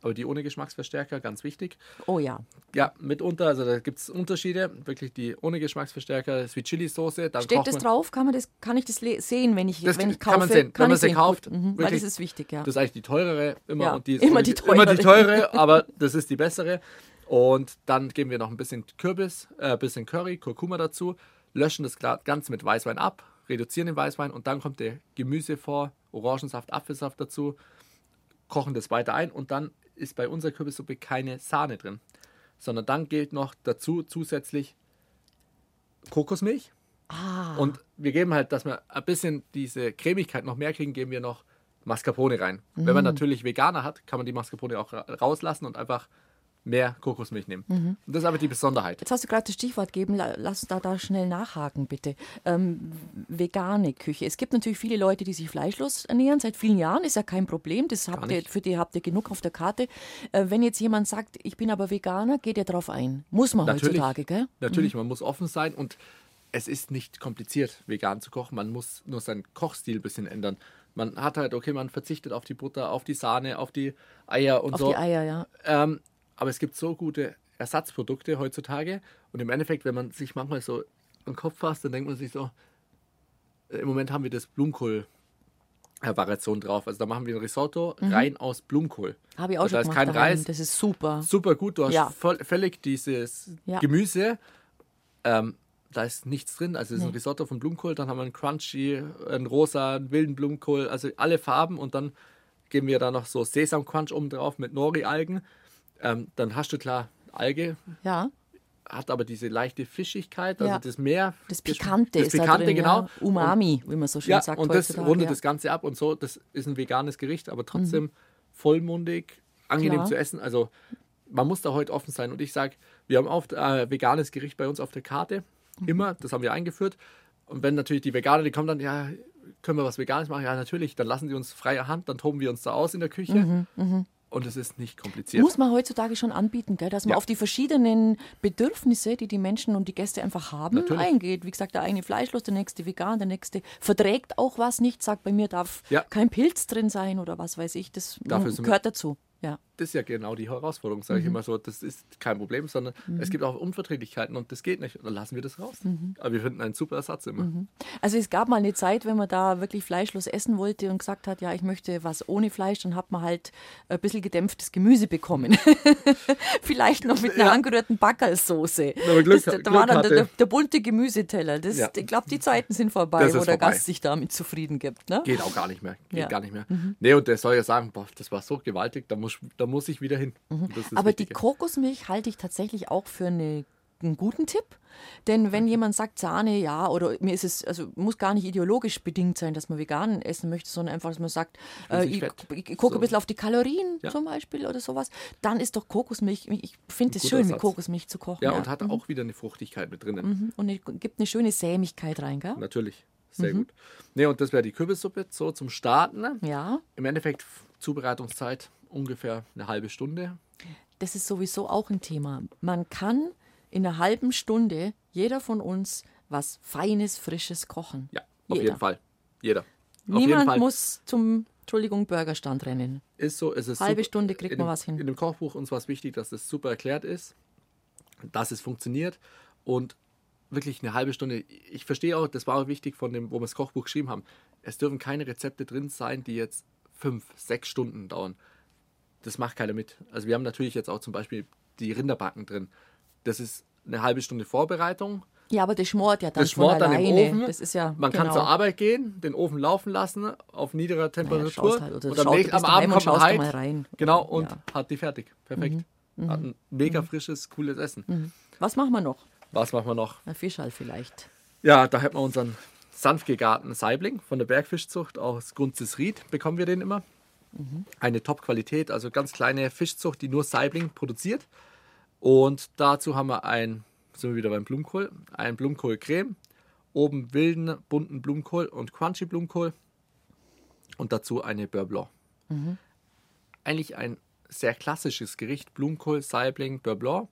Aber die ohne Geschmacksverstärker, ganz wichtig. Oh ja. Ja, mitunter, also da gibt es Unterschiede. Wirklich die ohne Geschmacksverstärker, Sweet Chili Soße. Dann Steht das drauf? Kann, man das, kann ich das sehen, wenn ich, das wenn ich kaufe? Kann man sehen, kann wenn man sie kauft. Mhm, weil das ist wichtig, ja. Das ist eigentlich die teurere immer. Ja, und die ist immer, die teure. immer die teure, aber das ist die bessere. Und dann geben wir noch ein bisschen Kürbis, ein äh, bisschen Curry, Kurkuma dazu löschen das Ganze mit Weißwein ab, reduzieren den Weißwein und dann kommt der Gemüse vor, Orangensaft, Apfelsaft dazu, kochen das weiter ein und dann ist bei unserer Kürbissuppe keine Sahne drin, sondern dann gilt noch dazu zusätzlich Kokosmilch. Ah. Und wir geben halt, dass wir ein bisschen diese Cremigkeit noch mehr kriegen, geben wir noch Mascarpone rein. Mm. Wenn man mhm. natürlich Veganer hat, kann man die Mascarpone auch rauslassen und einfach mehr Kokosmilch nehmen. Mhm. Und das ist aber die Besonderheit. Jetzt hast du gerade das Stichwort gegeben, lass da, da schnell nachhaken, bitte. Ähm, vegane Küche. Es gibt natürlich viele Leute, die sich fleischlos ernähren, seit vielen Jahren, ist ja kein Problem, das habt ihr, für die habt ihr genug auf der Karte. Äh, wenn jetzt jemand sagt, ich bin aber Veganer, geht ihr darauf ein? Muss man natürlich, heutzutage, gell? Natürlich, mhm. man muss offen sein und es ist nicht kompliziert, vegan zu kochen. Man muss nur seinen Kochstil ein bisschen ändern. Man hat halt, okay, man verzichtet auf die Butter, auf die Sahne, auf die Eier und auf so. Auf die Eier, ja. Ähm, aber es gibt so gute Ersatzprodukte heutzutage. Und im Endeffekt, wenn man sich manchmal so am Kopf fasst, dann denkt man sich so, äh, im Moment haben wir das Blumenkohl. Variation drauf. Also da machen wir ein Risotto mhm. rein aus Blumenkohl. Habe ich auch also schon da ist kein Reis. Das ist super. Super gut. Du hast ja. völlig dieses ja. Gemüse. Ähm, da ist nichts drin. Also es ist nee. ein Risotto von Blumenkohl. Dann haben wir einen Crunchy, einen rosa, einen wilden Blumenkohl. Also alle Farben. Und dann geben wir da noch so Sesam-Crunch oben drauf mit Nori-Algen. Ähm, dann hast du klar Alge. Ja. Hat aber diese leichte Fischigkeit, also ja. das Meer. Das Pikante das, Pikante, drin, genau. Ja. Umami, und, wie man so schön ja, sagt. Und das rundet das Ganze ab und so. Das ist ein veganes Gericht, aber trotzdem mhm. vollmundig, angenehm klar. zu essen. Also man muss da heute offen sein. Und ich sage, wir haben oft äh, veganes Gericht bei uns auf der Karte. Mhm. Immer, das haben wir eingeführt. Und wenn natürlich die Veganer, die kommen dann, ja, können wir was Veganes machen? Ja, natürlich. Dann lassen die uns freie Hand, dann toben wir uns da aus in der Küche. Mhm, mh und es ist nicht kompliziert. Muss man heutzutage schon anbieten, gell? dass man Ja. auf die verschiedenen Bedürfnisse, die die Menschen und die Gäste einfach haben, Natürlich. eingeht. Wie gesagt, der eine fleischlos, der nächste vegan, der nächste verträgt auch was nicht, sagt, bei mir darf Ja. kein Pilz drin sein oder was weiß ich. Das Dafür gehört dazu. Ja. Das ist ja genau die Herausforderung, sage ich Mhm. immer so. Das ist kein Problem, sondern es gibt auch Unverträglichkeiten und das geht nicht. Dann lassen wir das raus. Mhm. Aber wir finden einen super Ersatz immer. Also es gab mal eine Zeit, wenn man da wirklich fleischlos essen wollte und gesagt hat, ja, ich möchte was ohne Fleisch, dann hat man halt ein bisschen gedämpftes Gemüse bekommen. Vielleicht noch mit einer Ja. angerührten Backerlsoße. Wenn man Glück- das, da war dann der, der, der bunte Gemüseteller. Das, Ja. Ich glaube, die Zeiten sind vorbei, wo der vorbei. Gast sich damit zufrieden gibt. Ne? Geht auch gar nicht mehr. Geht Ja. Mhm. gar nicht mehr. Nee, und der soll ja sagen, boah, das war so gewaltig, da muss, da muss ich wieder hin. Mhm. Aber die. Kokosmilch halte ich tatsächlich auch für eine, einen guten Tipp. Denn wenn jemand sagt Sahne, ja, oder mir ist es, also muss gar nicht ideologisch bedingt sein, dass man vegan essen möchte, sondern einfach, dass man sagt, äh, ich, ich, ich gucke So. ein bisschen auf die Kalorien Ja. zum Beispiel oder sowas, dann ist doch Kokosmilch, ich finde es schön, mit Ersatz. Kokosmilch zu kochen. Ja, und hat auch wieder eine Fruchtigkeit mit drinnen. Mhm. Und gibt eine schöne Sämigkeit rein, gell? Natürlich. Sehr Mhm. gut. Nee, und das wäre die Kürbissuppe so zum Starten. ne? Ja, Im Endeffekt Zubereitungszeit ungefähr eine halbe Stunde. das ist sowieso auch ein Thema. Man kann in einer halben Stunde, jeder von uns, was Feines, Frisches kochen. Ja, auf Jeder. jeden Fall. Jeder. Niemand Fall. muss zum, Entschuldigung, Burgerstand rennen. Ist so, es ist Halbe super- Stunde kriegt in man dem, was hin. In dem Kochbuch uns war es wichtig, dass es super erklärt ist, dass es funktioniert und wirklich eine halbe Stunde. Ich verstehe auch, das war auch wichtig von dem, wo wir das Kochbuch geschrieben haben. Es dürfen keine Rezepte drin sein, die jetzt fünf, sechs Stunden dauern. Das macht keiner mit. Also wir haben natürlich jetzt auch zum Beispiel die Rinderbacken drin. Das ist eine halbe Stunde Vorbereitung. Ja, aber das schmort ja dann Das schmort dann im alleine. Ofen. Das ist ja, Man genau. kann zur Arbeit gehen, den Ofen laufen lassen auf niederer Naja, Temperatur. schaust halt, oder und am, nächsten, am Abend kommt man halt, mal rein. Genau, und Ja. Mhm. hat die fertig. Perfekt. Hat ein mega frisches, cooles Essen. Was machen wir noch? Was machen wir noch? Ein Fischal vielleicht. Ja, da hätten wir unseren sanft gegarten Saibling von der Bergfischzucht aus Gunzes Ried. Bekommen wir den immer. Eine Top-Qualität, also ganz kleine Fischzucht, die nur Saibling produziert. Und dazu haben wir ein, sind wir wieder beim Blumenkohl, ein Blumenkohl-Creme. Oben wilden, bunten Blumenkohl und Crunchy Blumenkohl. Und dazu eine Beurre Blanc. Eigentlich ein sehr klassisches Gericht, Blumenkohl, Saibling, Beurre Blanc.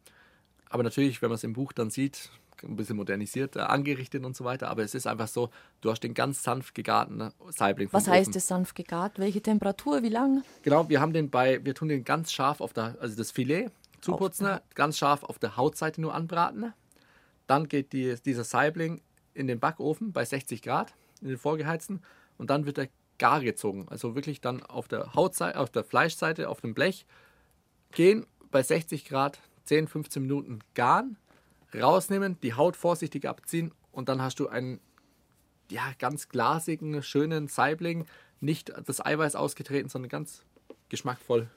Aber natürlich, wenn man es im Buch dann sieht, ein bisschen modernisiert, äh, angerichtet und so weiter. Aber es ist einfach so, du hast den ganz sanft gegartenen Saibling vom Was heißt es sanft gegart? Welche Temperatur? Wie lang? Genau, wir haben den bei, wir tun den ganz scharf auf der, also das Filet zuputzen, ganz scharf auf der Hautseite nur anbraten. Dann geht die, dieser Saibling in den Backofen bei 60 Grad, in den vorgeheizten. Und dann wird er gar gezogen. Also wirklich dann auf der Hautseite, auf der Fleischseite, auf dem Blech gehen, bei 60 Grad 10, 15 Minuten garen, rausnehmen, die Haut vorsichtig abziehen und dann hast du einen ja, ganz glasigen, schönen Saibling. Nicht das Eiweiß ausgetreten, sondern ganz geschmackvoll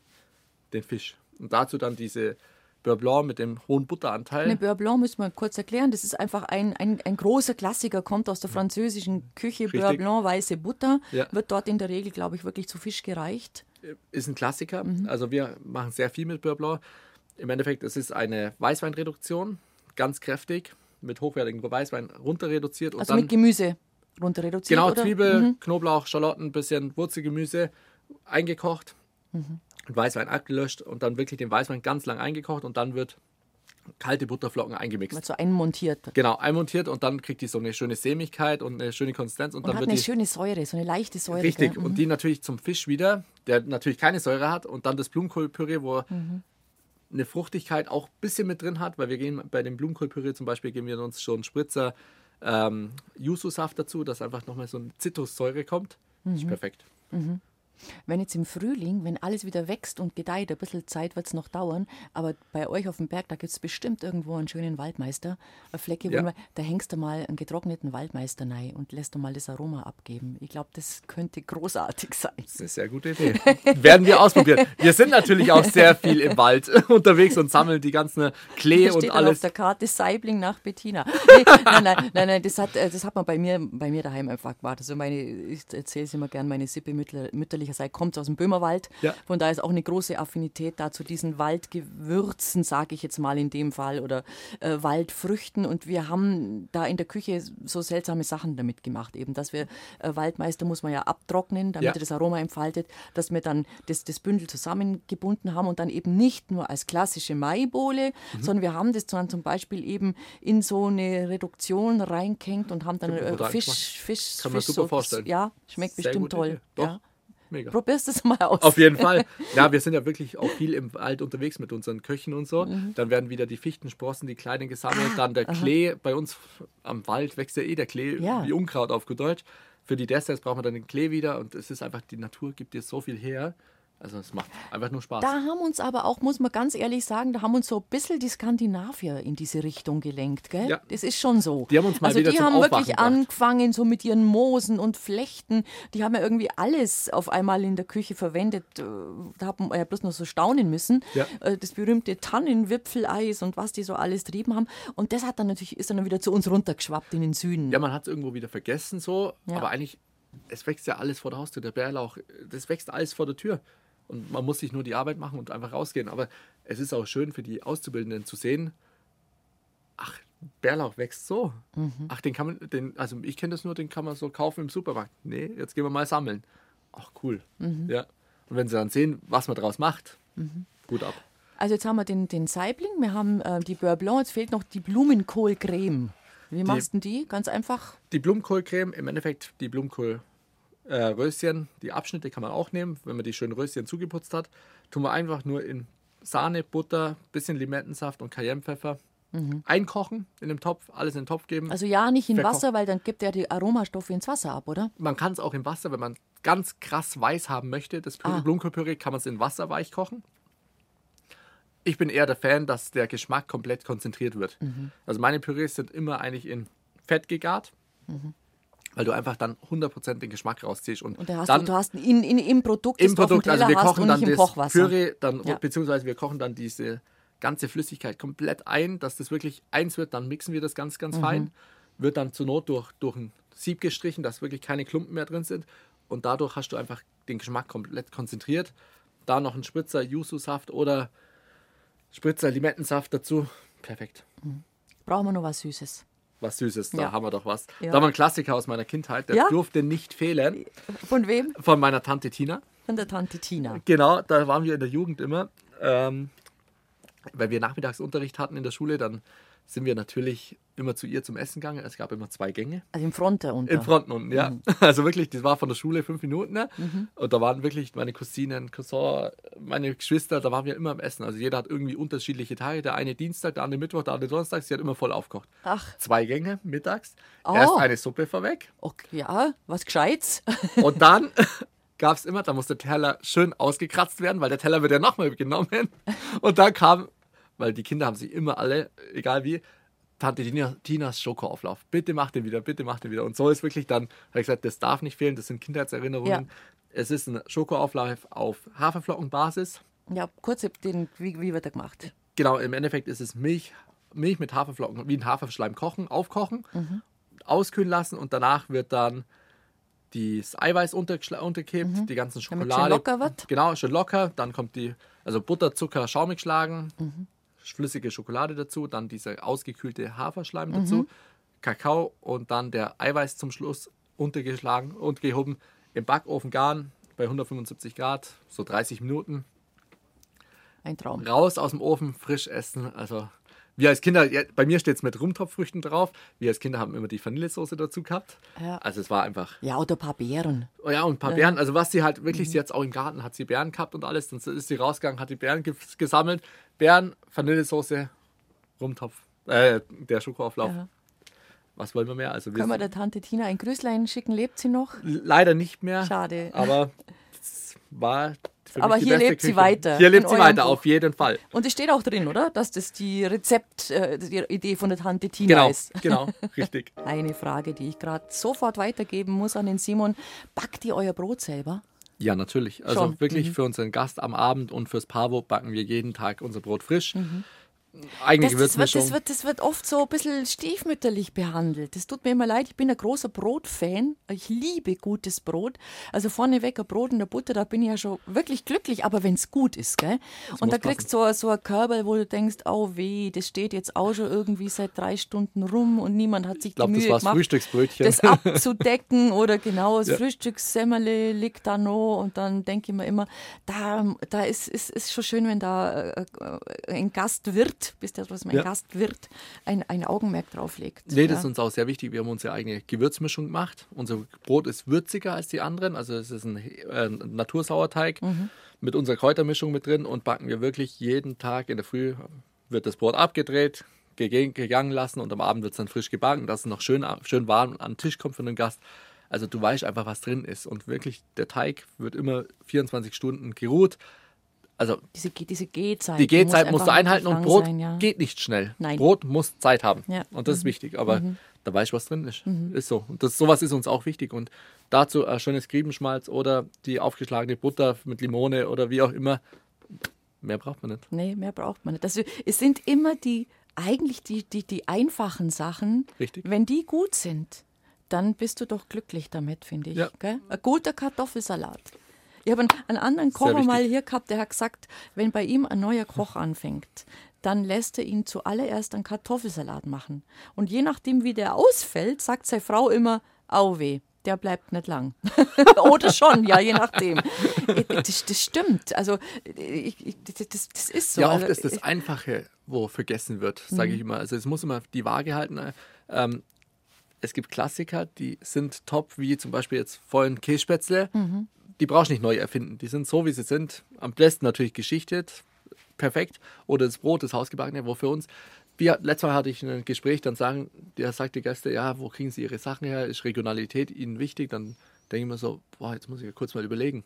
den Fisch. Und dazu dann diese Beurre Blanc mit dem hohen Butteranteil. Eine Beurre Blanc müssen wir kurz erklären. Das ist einfach ein, ein, ein großer Klassiker, kommt aus der französischen Küche. Beurre Richtig. Blanc, weiße Butter. Ja. Wird dort in der Regel, glaube ich, wirklich zu Fisch gereicht. ist ein Klassiker. Mhm. Also wir machen sehr viel mit Beurre Blanc. Im Endeffekt, es ist eine Weißweinreduktion, ganz kräftig, mit hochwertigem Weißwein runter reduziert. Und Also dann mit Gemüse runter reduziert. Genau, oder? Zwiebel, Mhm. Knoblauch, Schalotten, bisschen Wurzelgemüse eingekocht, Mhm. und Weißwein abgelöscht und dann wirklich den Weißwein ganz lang eingekocht und dann wird kalte Butterflocken eingemixt. Mal so einmontiert. Genau, einmontiert und dann kriegt die so eine schöne Sämigkeit und eine schöne Konsistenz und, Und dann hat wird eine die schöne Säure, so eine leichte Säure. richtig gell? und die natürlich zum Fisch wieder, der natürlich keine Säure hat und dann das Blumenkohlpüree, wo Mhm. Eine Fruchtigkeit auch ein bisschen mit drin hat, weil wir gehen bei dem Blumenkohlpüree zum Beispiel geben wir uns schon einen Spritzer ähm, Yuzu-Saft dazu, dass einfach nochmal so eine Zitrussäure kommt. Mhm. Ist perfekt. Wenn jetzt im Frühling, wenn alles wieder wächst und gedeiht, ein bisschen Zeit wird es noch dauern, aber bei euch auf dem Berg, da gibt es bestimmt irgendwo einen schönen Waldmeister, eine Flecke, Ja. man, da hängst du mal einen getrockneten Waldmeister rein und lässt du mal das Aroma abgeben. Ich glaube, das könnte großartig sein. Das ist eine sehr gute Idee. Werden wir ausprobieren. Wir sind natürlich auch sehr viel im Wald unterwegs und sammeln die ganzen Klee und dann auf alles. der Karte Saibling nach Bettina. Nee, nein, nein, nein, nein, das hat, äh, das hat man bei mir, bei mir daheim einfach gemacht. Also meine, ich erzähle es immer gern, meine Sippe mütter, mütterlicherseits mütterlicherseits kommt aus dem Böhmerwald. Ja. Von daher ist auch eine große Affinität da zu diesen Waldgewürzen, sage ich jetzt mal in dem Fall, oder äh, Waldfrüchten. Und wir haben da in der Küche so seltsame Sachen damit gemacht, eben, dass wir äh, Waldmeister muss man ja abtrocknen, damit Ja. er das Aroma entfaltet, dass wir dann das, das Bündel zusammengebunden haben und dann eben nicht nur als klassische Maibohle, Mhm. sondern wir haben das dann zum Beispiel eben in so eine Reduktion reingehängt und haben dann äh, Fisch, reinschmecken. Fisch, Kann man Fisch super so- vorstellen. Ja, schmeckt Sehr bestimmt toll. Ja. Mega. Probierst es mal aus. Auf jeden Fall. Ja, wir sind ja wirklich auch viel im Wald unterwegs mit unseren Köchen und so. Mhm. Dann werden wieder die Fichtensprossen, die kleinen Ah, gesammelt. dann der Klee. Bei uns am Wald wächst ja eh der Klee Ja. wie Unkraut auf gut Deutsch. Für die Desserts brauchen wir dann den Klee wieder. Und es ist einfach, die Natur gibt dir so viel her. Also es macht einfach nur Spaß. Da haben uns aber auch, muss man ganz ehrlich sagen, da haben uns so ein bisschen die Skandinavier in diese Richtung gelenkt, gell? Ja. Das ist schon so. Die haben uns mal also wieder die haben Aufwachen wirklich gebracht. angefangen, so mit ihren Moosen und Flechten. Die haben ja irgendwie alles auf einmal in der Küche verwendet. Äh, Da hat man ja bloß noch so staunen müssen. Ja. Äh, Das berühmte Tannenwipfeleis und was die so alles trieben haben. Und das hat dann natürlich, ist dann wieder zu uns runtergeschwappt in den Süden. Ja, man hat es irgendwo wieder vergessen so, Ja. aber eigentlich, es wächst ja alles vor der Haustür. Der Bärlauch, das wächst alles vor der Tür. Und man muss sich nur die Arbeit machen und einfach rausgehen. Aber es ist auch schön für die Auszubildenden zu sehen, ach, Bärlauch wächst so. Mhm. Ach, den kann man, den, also ich kenne das nur, den kann man so kaufen im Supermarkt. Nee, jetzt gehen wir mal sammeln. Ach, cool. Mhm. Ja. Und wenn sie dann sehen, was man draus macht, gut ab. Also jetzt haben wir den, den Saibling, wir haben äh, die Beurre Blanc, jetzt fehlt noch die Blumenkohlcreme. Wie machst du die? Ganz einfach. Die Blumenkohlcreme, im Endeffekt die Blumenkohlröschen, äh, Röschen, die Abschnitte kann man auch nehmen, wenn man die schön Röschen zugeputzt hat. Tun wir einfach nur in Sahne, Butter, bisschen Limettensaft und Cayennepfeffer einkochen in dem Topf, alles in den Topf geben. Also ja, nicht in Verkocht. Wasser, weil dann gibt er die Aromastoffe ins Wasser ab, oder? man kann es auch im Wasser, wenn man ganz krass weiß haben möchte, das Ah. Blumenkohlpüree, kann man es in Wasser weich kochen. Ich bin eher der Fan, dass der Geschmack komplett konzentriert wird. Mhm. Also meine Pürees sind immer eigentlich in Fett gegart, weil du einfach dann 100% den Geschmack rausziehst. Und, Mhm. Und da hast dann du, du hast in, in, im Produkt, im Produkt, also wir kochen dann das Kochwasser. Püree, dann, Ja. beziehungsweise wir kochen dann diese ganze Flüssigkeit komplett ein, dass das wirklich eins wird, dann mixen wir das ganz, ganz Mhm. fein, wird dann zur Not durch, durch ein Sieb gestrichen, dass wirklich keine Klumpen mehr drin sind und dadurch hast du einfach den Geschmack komplett konzentriert. Da noch ein Spritzer Yuzu-Saft oder Spritzer Limettensaft dazu, perfekt. Brauchen wir noch was Süßes. Was Süßes, da Ja. haben wir doch was. Ja. Da wir ein Klassiker aus meiner Kindheit, der Ja? durfte nicht fehlen, Von wem? von meiner Tante Tina. Von der Tante Tina. Genau, da waren wir in der Jugend immer. Ähm, weil wir Nachmittagsunterricht hatten in der Schule, dann sind wir natürlich immer zu ihr zum Essen gegangen. Es gab immer zwei Gänge. Also im Fronte unter. In Fronten unten, ja. Mhm. Also wirklich, das war von der Schule fünf Minuten. Ne? Und da waren wirklich meine Cousinen, Cousin, meine Geschwister, da waren wir immer am Essen. Also jeder hat irgendwie unterschiedliche Tage. Der eine Dienstag, der andere Mittwoch, der andere Donnerstag. Sie hat immer voll aufgekocht. Ach, Zwei Gänge mittags. Oh. Erst eine Suppe vorweg. okay, ja, was Gescheites. Und dann gab es immer, da musste der Teller schön ausgekratzt werden, weil der Teller wird ja nochmal genommen. Und dann kam, weil die Kinder haben sich immer alle, egal wie, Tante Tina, Tinas Schokoauflauf. Bitte mach den wieder, bitte mach den wieder. Und so ist wirklich dann, habe ich gesagt, das darf nicht fehlen, das sind Kindheitserinnerungen. Ja. Es ist ein Schokoauflauf auf Haferflockenbasis. Ja, kurz, den, wie, wie wird er gemacht? Genau, im Endeffekt ist es Milch, Milch mit Haferflocken, wie ein Haferschleim kochen, aufkochen, auskühlen lassen und danach wird dann das Eiweiß untergeschla- unterkippt, die ganzen Damit Schokolade. schön locker wird. Genau, schön locker. Dann kommt die, also Butter, Zucker, schaumig schlagen, flüssige Schokolade dazu, dann dieser ausgekühlte Haferschleim dazu, Kakao und dann der Eiweiß zum Schluss untergeschlagen und gehoben im Backofen garen bei 175 Grad, so 30 Minuten Ein Traum. raus aus dem Ofen, frisch essen. Also wir als Kinder, ja, bei mir steht es mit Rumtopffrüchten drauf. Wir als Kinder haben immer die Vanillesoße dazu gehabt. Ja. Also es war einfach. Ja, oder ein paar Beeren. Oh ja, und ein paar Beeren. Also was sie halt wirklich, sie hat auch im Garten, hat sie Beeren gehabt und alles. Dann ist sie rausgegangen, hat die Beeren ge gesammelt. Beeren, Vanillesoße, Rumtopf, äh, der Schokoauflauf. Ja. Was wollen wir mehr? Also wir Können wir der Tante Tina ein Grüßlein schicken? Lebt sie noch? leider nicht mehr. Schade. Aber es war für Aber hier lebt sie Küche. weiter, Hier lebt sie weiter, Buch. auf jeden Fall. Und es steht auch drin, oder? Dass das die Rezept, äh, die Idee von der Tante Tina Genau, ist. genau, richtig. Eine Frage, die ich gerade sofort weitergeben muss an den Simon. Backt ihr euer Brot selber? Ja, natürlich. Also Schon. wirklich für unseren Gast am Abend und fürs Pavo backen wir jeden Tag unser Brot frisch. Eigene das, das, wird, das, wird, das wird oft so ein bisschen stiefmütterlich behandelt. Das tut mir immer leid. Ich bin ein großer Brotfan. Ich liebe gutes Brot. Also vorneweg ein Brot in der Butter, da bin ich ja schon wirklich glücklich. Aber wenn es gut ist, gell? Und da kriegst du so, so ein Körper, wo du denkst, oh weh, das steht jetzt auch schon irgendwie seit drei Stunden rum und niemand hat sich ich glaube, die das Mühe das gemacht, Frühstücksbrötchen. das abzudecken oder genau, das Ja. Frühstückssemmele liegt da noch und dann denke ich mir immer, da, da ist, ist, ist schon schön, wenn da äh, äh, ein Gastwirt, bist ja was ein Ja. Gastwirt, ein, ein Augenmerk drauf legt. Nee, das ja. ist uns auch sehr wichtig. Wir haben unsere eigene Gewürzmischung gemacht. Unser Brot ist würziger als die anderen. Also es ist ein äh, Natursauerteig Mhm. mit unserer Kräutermischung mit drin und backen wir wirklich jeden Tag in der Früh wird das Brot abgedreht, gegangen lassen und am Abend wird es dann frisch gebacken, dass es noch schön, schön warm an den Tisch kommt für den Gast. Also du weißt einfach, was drin ist. Und wirklich, der Teig wird immer 24 Stunden geruht. Also diese, diese Gehzeit. die Gehzeit musst du einhalten und Brot sein, ja. geht nicht schnell. Nein. Brot muss Zeit haben. Ja. Und das ist wichtig. Aber da weißt du, was drin ist. Mhm. Ist so. Und das, sowas ist uns auch wichtig. Und dazu ein schönes Griebenschmalz oder die aufgeschlagene Butter mit Limone oder wie auch immer. Mehr braucht man nicht. Nee, mehr braucht man nicht. Also, es sind immer die, eigentlich die, die, die einfachen Sachen. Richtig. Wenn die gut sind, dann bist du doch glücklich damit, finde ich. Ja. Ein guter Kartoffelsalat. Ich habe einen, einen anderen Kocher mal hier gehabt, der hat gesagt, wenn bei ihm ein neuer Koch anfängt, dann lässt er ihn zuallererst einen Kartoffelsalat machen. Und je nachdem, wie der ausfällt, sagt seine Frau immer, au weh, der bleibt nicht lang. Oder schon, ja, je nachdem. Das, das stimmt. Also, ich, ich, das, das ist so. ja, oft also, ist das Einfache, wo vergessen wird, sage Mhm. ich immer. Also es muss immer die Waage halten. Ähm, es gibt Klassiker, die sind top, wie zum Beispiel jetzt vorhin Kässpätzle. Mhm. Die brauchst du nicht neu erfinden. Die sind so, wie sie sind. Am besten natürlich geschichtet. Perfekt. Oder das Brot, das hausgebackene, wo für uns. Wir, letztes Mal hatte ich ein Gespräch, dann sagen, der sagt die Gäste, ja, wo kriegen sie ihre Sachen her? Ist Regionalität ihnen wichtig? Dann denke ich mir so, boah, jetzt muss ich ja kurz mal überlegen.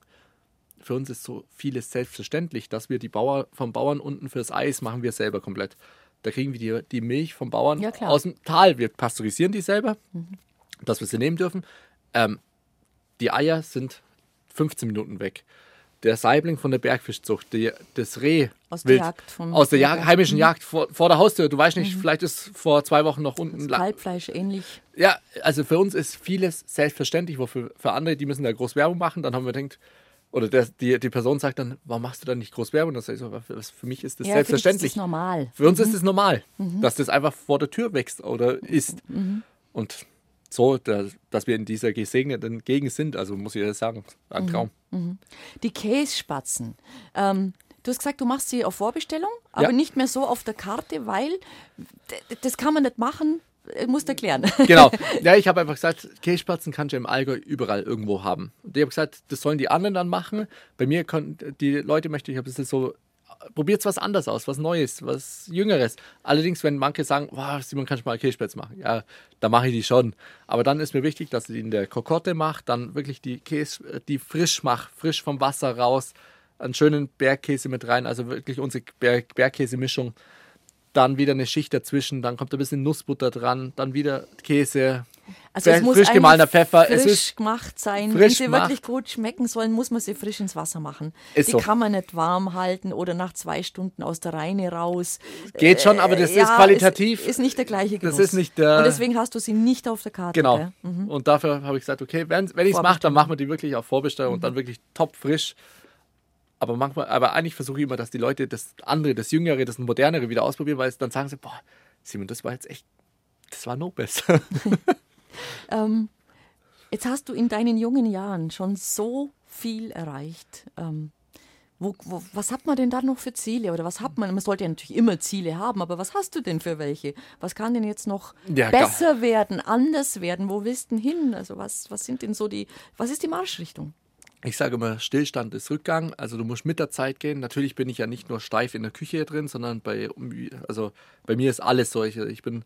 Für uns ist so vieles selbstverständlich, dass wir die Bauer vom Bauern unten fürs Eis machen wir selber komplett. Da kriegen wir die, die Milch vom Bauern Ja, klar. aus dem Tal. Wir pasteurisieren die selber, dass wir sie nehmen dürfen. Ähm, die Eier sind 15 Minuten weg. Der Saibling von der Bergfischzucht, die, das Reh Aus der Jagd vom- aus der Ja, Jag heimischen mhm. Jagd vor, vor der Haustür. Du weißt nicht, vielleicht ist vor zwei Wochen noch unten. Kalbfleisch ähnlich. ja, also für uns ist vieles selbstverständlich, wo für, für andere, die müssen da groß Werbung machen. Dann haben wir gedacht, oder der, die, die Person sagt dann, warum machst du da nicht groß Werbung? Das was- für mich ist das Ja, für selbstverständlich. Ist das normal. Für uns ist es normal, dass das einfach vor der Tür wächst oder ist. Und so, da, dass wir in dieser gesegneten Gegend sind, also muss ich ja sagen, ein Traum. Die Kässpatzen. Ähm, du hast gesagt, du machst sie auf Vorbestellung, aber Ja. nicht mehr so auf der Karte, weil das kann man nicht machen. Äh, Musst erklären. Genau. Ja, ich habe einfach gesagt, Kässpatzen kannst du im Allgäu überall irgendwo haben. Und ich habe gesagt, das sollen die anderen dann machen. Bei mir können die Leute möchte ich ein bisschen so, probiert was anderes aus, was Neues, was Jüngeres. Allerdings, wenn manche sagen, wow, Simon, kannst du mal Kässpätzle machen? Ja, da mache ich die schon. Aber dann ist mir wichtig, dass ich die in der Kokotte mache, dann wirklich die Käse, die frisch mache, frisch vom Wasser raus, einen schönen Bergkäse mit rein, also wirklich unsere Berg Bergkäsemischung dann wieder eine Schicht dazwischen, dann kommt ein bisschen Nussbutter dran, dann wieder Käse, Also es muss frisch gemahlener Pfeffer. frisch Es ist gemacht sein. Wenn sie gemacht. wirklich gut schmecken sollen, muss man sie frisch ins Wasser machen. Ist die so. kann man nicht warm halten oder nach zwei Stunden aus der Reine raus. geht schon, aber das Äh, Ja, ist qualitativ. Ist, ist nicht der gleiche Das Genuss. ist nicht der- Und deswegen hast du sie nicht auf der Karte. genau. Mhm. Und dafür habe ich gesagt, okay, wenn, wenn ich es mache, dann machen wir die wirklich auf Vorbestellung und dann wirklich top frisch. Aber manchmal, aber eigentlich versuche ich immer, dass die Leute das andere, das Jüngere, das Modernere wieder ausprobieren, weil dann sagen sie, boah, Simon, das war jetzt echt, das war no besser. Ähm, jetzt hast du in deinen jungen Jahren schon so viel erreicht. Ähm, wo, wo, was hat man denn da noch für Ziele? Oder was hat man? Man sollte ja natürlich immer Ziele haben, aber was hast du denn für welche? Was kann denn jetzt noch Ja, besser werden, anders werden? Wo willst du denn hin? Also was, was sind denn so die, was ist die Marschrichtung? Ich sage immer, Stillstand ist Rückgang. Also du musst mit der Zeit gehen. Natürlich bin ich ja nicht nur steif in der Küche drin, sondern bei, also bei mir ist alles solche. Ich bin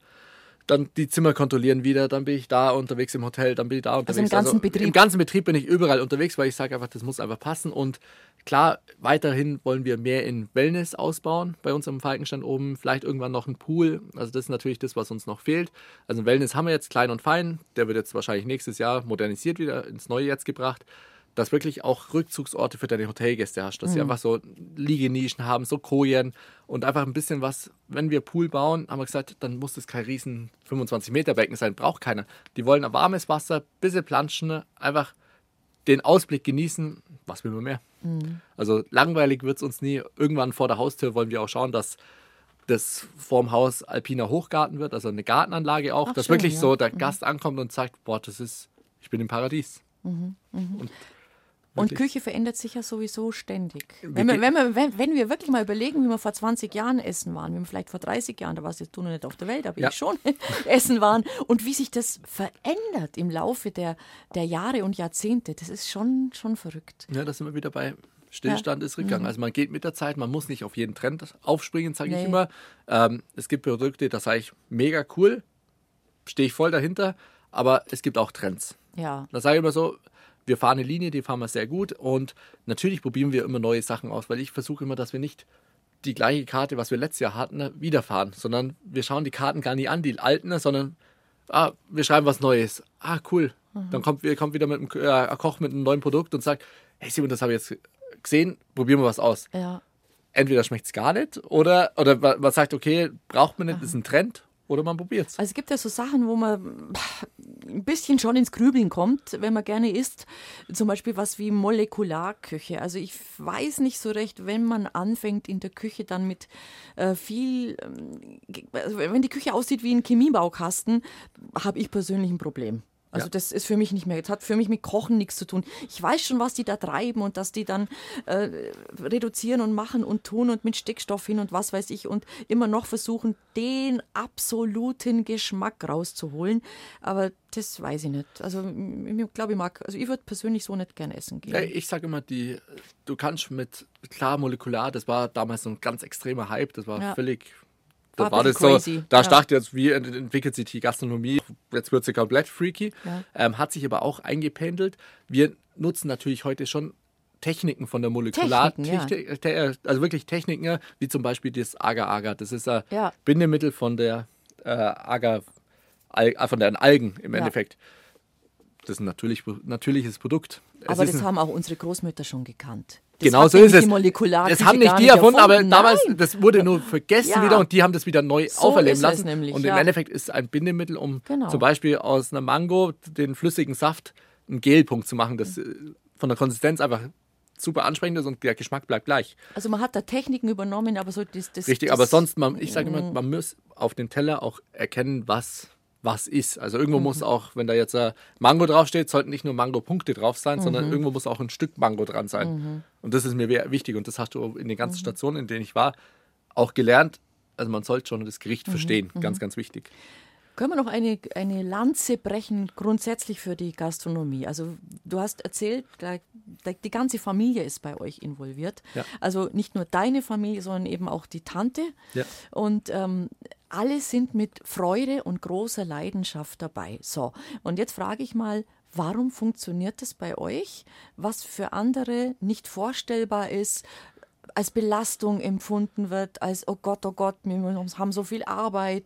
dann die Zimmer kontrollieren wieder, dann bin ich da unterwegs im Hotel, dann bin ich da unterwegs. im ganzen Betrieb. Im ganzen Betrieb bin ich überall unterwegs, weil ich sage einfach, das muss einfach passen. Und klar, weiterhin wollen wir mehr in Wellness ausbauen bei uns am Falkenstand oben. Vielleicht irgendwann noch ein Pool. Also das ist natürlich das, was uns noch fehlt. Also Wellness haben wir jetzt klein und fein. Der wird jetzt wahrscheinlich nächstes Jahr modernisiert wieder ins neue jetzt gebracht. Dass wirklich auch Rückzugsorte für deine Hotelgäste hast, dass Mhm. sie einfach so Liegenischen haben, so Kojen und einfach ein bisschen was, wenn wir Pool bauen, haben wir gesagt, dann muss das kein riesen 25 Meter Becken sein, braucht keiner. Die wollen ein warmes Wasser, bisschen planschen, einfach den Ausblick genießen, was will man mehr? Mhm. Also langweilig wird es uns nie. Irgendwann vor der Haustür wollen wir auch schauen, dass das vorm Haus alpiner Hochgarten wird, also eine Gartenanlage auch, Ach, dass schön, wirklich ja. so der Gast ankommt und sagt, boah, das ist, ich bin im Paradies. Mhm, Und, Und Küche verändert sich ja sowieso ständig. Wenn wir, wenn, wir, wenn, wenn wir wirklich mal überlegen, wie wir vor 20 Jahren essen waren, wie wir vielleicht vor 30 Jahren, da warst jetzt du noch nicht auf der Welt, aber Ja. ich schon, essen waren und wie sich das verändert im Laufe der, der Jahre und Jahrzehnte, das ist schon, schon verrückt. Ja, da sind wir wieder bei Stillstand ist Rückgang. Mhm. Also man geht mit der Zeit, man muss nicht auf jeden Trend aufspringen, sage ich Nee. immer. Ähm, es gibt Produkte, da sage ich, mega cool, stehe ich voll dahinter, aber es gibt auch Trends. Ja, Da sage ich immer so, wir fahren eine Linie, die fahren wir sehr gut und natürlich probieren wir immer neue Sachen aus, weil ich versuche immer, dass wir nicht die gleiche Karte, was wir letztes Jahr hatten, wiederfahren, sondern wir schauen die Karten gar nicht an, die alten, sondern ah, wir schreiben was Neues. Ah, cool. Dann kommt, kommt wieder mit einem äh, ein Koch mit einem neuen Produkt und sagt, hey Simon, das habe ich jetzt gesehen, probieren wir was aus. ja. Entweder schmeckt es gar nicht oder, oder man man sagt, okay, braucht man nicht, ist ein Trend oder man probiert es. Also es gibt ja so Sachen, wo man ein bisschen schon ins Grübeln kommt, wenn man gerne isst. Zum Beispiel was wie Molekularküche. Also ich weiß nicht so recht, wenn man anfängt in der Küche dann mit äh, viel, also wenn die Küche aussieht wie ein Chemiebaukasten, habe ich persönlich ein Problem. Also Ja. das ist für mich nicht mehr, das hat für mich mit Kochen nichts zu tun. Ich weiß schon, was die da treiben und dass die dann äh, reduzieren und machen und tun und mit Stickstoff hin und was weiß ich und immer noch versuchen, den absoluten Geschmack rauszuholen. Aber das weiß ich nicht. Also ich glaube, ich mag, also ich würde persönlich so nicht gern essen gehen. Ja, ich sage immer, die, du kannst mit, klar, molekular, das war damals so ein ganz extremer Hype, das war Ja. völlig, da War das so, da ja. dachte jetzt, wie ent- entwickelt sich die Gastronomie, jetzt wird sie komplett freaky, Ja. ähm, hat sich aber auch eingependelt. Wir nutzen natürlich heute schon Techniken von der Molekular, Techniken, ja. Also wirklich Techniken, wie zum Beispiel das Agar-Agar, das ist ein Ja. Bindemittel von der äh, Agar, Al äh, von den Algen im Ja. Endeffekt. Das ist ein natürlich, natürliches Produkt. Es Aber das haben auch unsere Großmütter schon gekannt. Das Genau so ist es. Das haben nicht die erfunden, aber erfunden. damals, Nein. das wurde nur vergessen Ja. wieder und die haben das wieder neu So auferleben lassen. nämlich, und ja. im Endeffekt ist ein Bindemittel, um Genau. zum Beispiel aus einer Mango den flüssigen Saft einen Gelpunkt zu machen, das äh, von der Konsistenz einfach super ansprechend ist und der Geschmack bleibt gleich. Also man hat da Techniken übernommen, aber so das, das Richtig, das, aber sonst, man, ich sage Mhm. immer, man muss auf dem Teller auch erkennen, was was ist. Also Mhm. irgendwo muss auch, wenn da jetzt ein Mango draufsteht, sollten nicht nur Mango-Punkte drauf sein, Mhm. sondern irgendwo muss auch ein Stück Mango dran sein. Und das ist mir wichtig und das hast du in den Mhm. ganzen Stationen, in denen ich war, auch gelernt. Also man sollte schon das Mhm. Gericht verstehen, ganz, ganz wichtig. Können wir noch eine, eine Lanze brechen, grundsätzlich für die Gastronomie? Also, du hast erzählt, da, da, die ganze Familie ist bei euch involviert. Ja. Also nicht nur deine Familie, sondern eben auch die Tante. Ja. Und ähm, alle sind mit Freude und großer Leidenschaft dabei. So, und jetzt frage ich mal, warum funktioniert das bei euch, was für andere nicht vorstellbar ist? als Belastung empfunden wird, als oh Gott, oh Gott, wir haben so viel Arbeit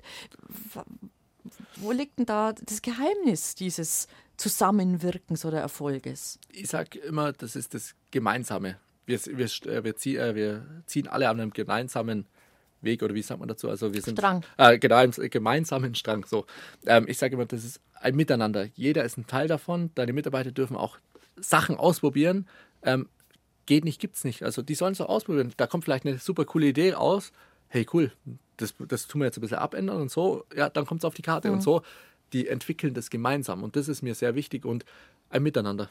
wo liegt denn da das Geheimnis dieses Zusammenwirkens oder Erfolges? Ich sage immer, das ist das Gemeinsame. Wir, wir, äh, wir, zieh, äh, wir ziehen alle an einem gemeinsamen Weg oder wie sagt man dazu? Also wir sind Strang. Äh, genau, gemeinsamen Strang. So, ähm, ich sage immer, das ist ein Miteinander. Jeder ist ein Teil davon. Deine Mitarbeiter dürfen auch Sachen ausprobieren. Ähm, geht nicht, gibt's nicht. Also die sollen es auch ausprobieren. Da kommt vielleicht eine super coole Idee raus. Hey, cool, das, das tun wir jetzt ein bisschen abändern und so. Ja, dann kommt es auf die Karte Mhm. und so. Die entwickeln das gemeinsam und das ist mir sehr wichtig und ein Miteinander.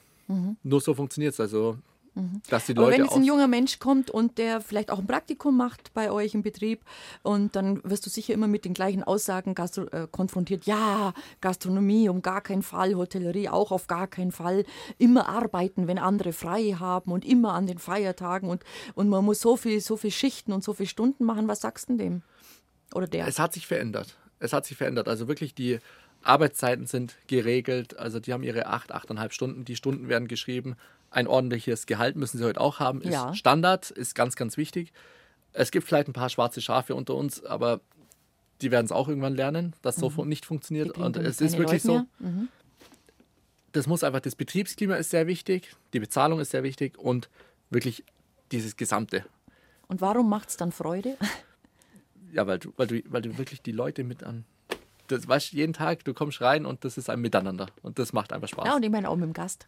Nur so funktioniert es. Also, dass die Mhm. Aber wenn Leute jetzt ein junger Mensch kommt und der vielleicht auch ein Praktikum macht bei euch im Betrieb und dann wirst du sicher immer mit den gleichen Aussagen äh, konfrontiert. Ja, Gastronomie um gar keinen Fall, Hotellerie auch auf gar keinen Fall. Immer arbeiten, wenn andere frei haben und immer an den Feiertagen und, und man muss so viel, so viel Schichten und so viele Stunden machen. Was sagst du denn dem? Oder der? Es hat sich verändert. Es hat sich verändert. Also wirklich die Arbeitszeiten sind geregelt. Also die haben ihre acht, achteinhalb Stunden. Die Stunden werden geschrieben. Ein ordentliches Gehalt müssen sie heute auch haben. Ist Ja. Standard, ist ganz, ganz wichtig. Es gibt vielleicht ein paar schwarze Schafe unter uns, aber die werden es auch irgendwann lernen, dass so fun- nicht funktioniert. Mhm. Und es ist wirklich Leute so. Mhm. das muss einfach, das Betriebsklima ist sehr wichtig, die Bezahlung ist sehr wichtig und wirklich dieses Gesamte. Und warum macht es dann Freude? Ja, weil du, weil, du, weil du wirklich die Leute mit an. Das weißt jeden Tag, du kommst rein und das ist ein Miteinander. Und das macht einfach Spaß. Ja, und ich meine auch mit dem Gast.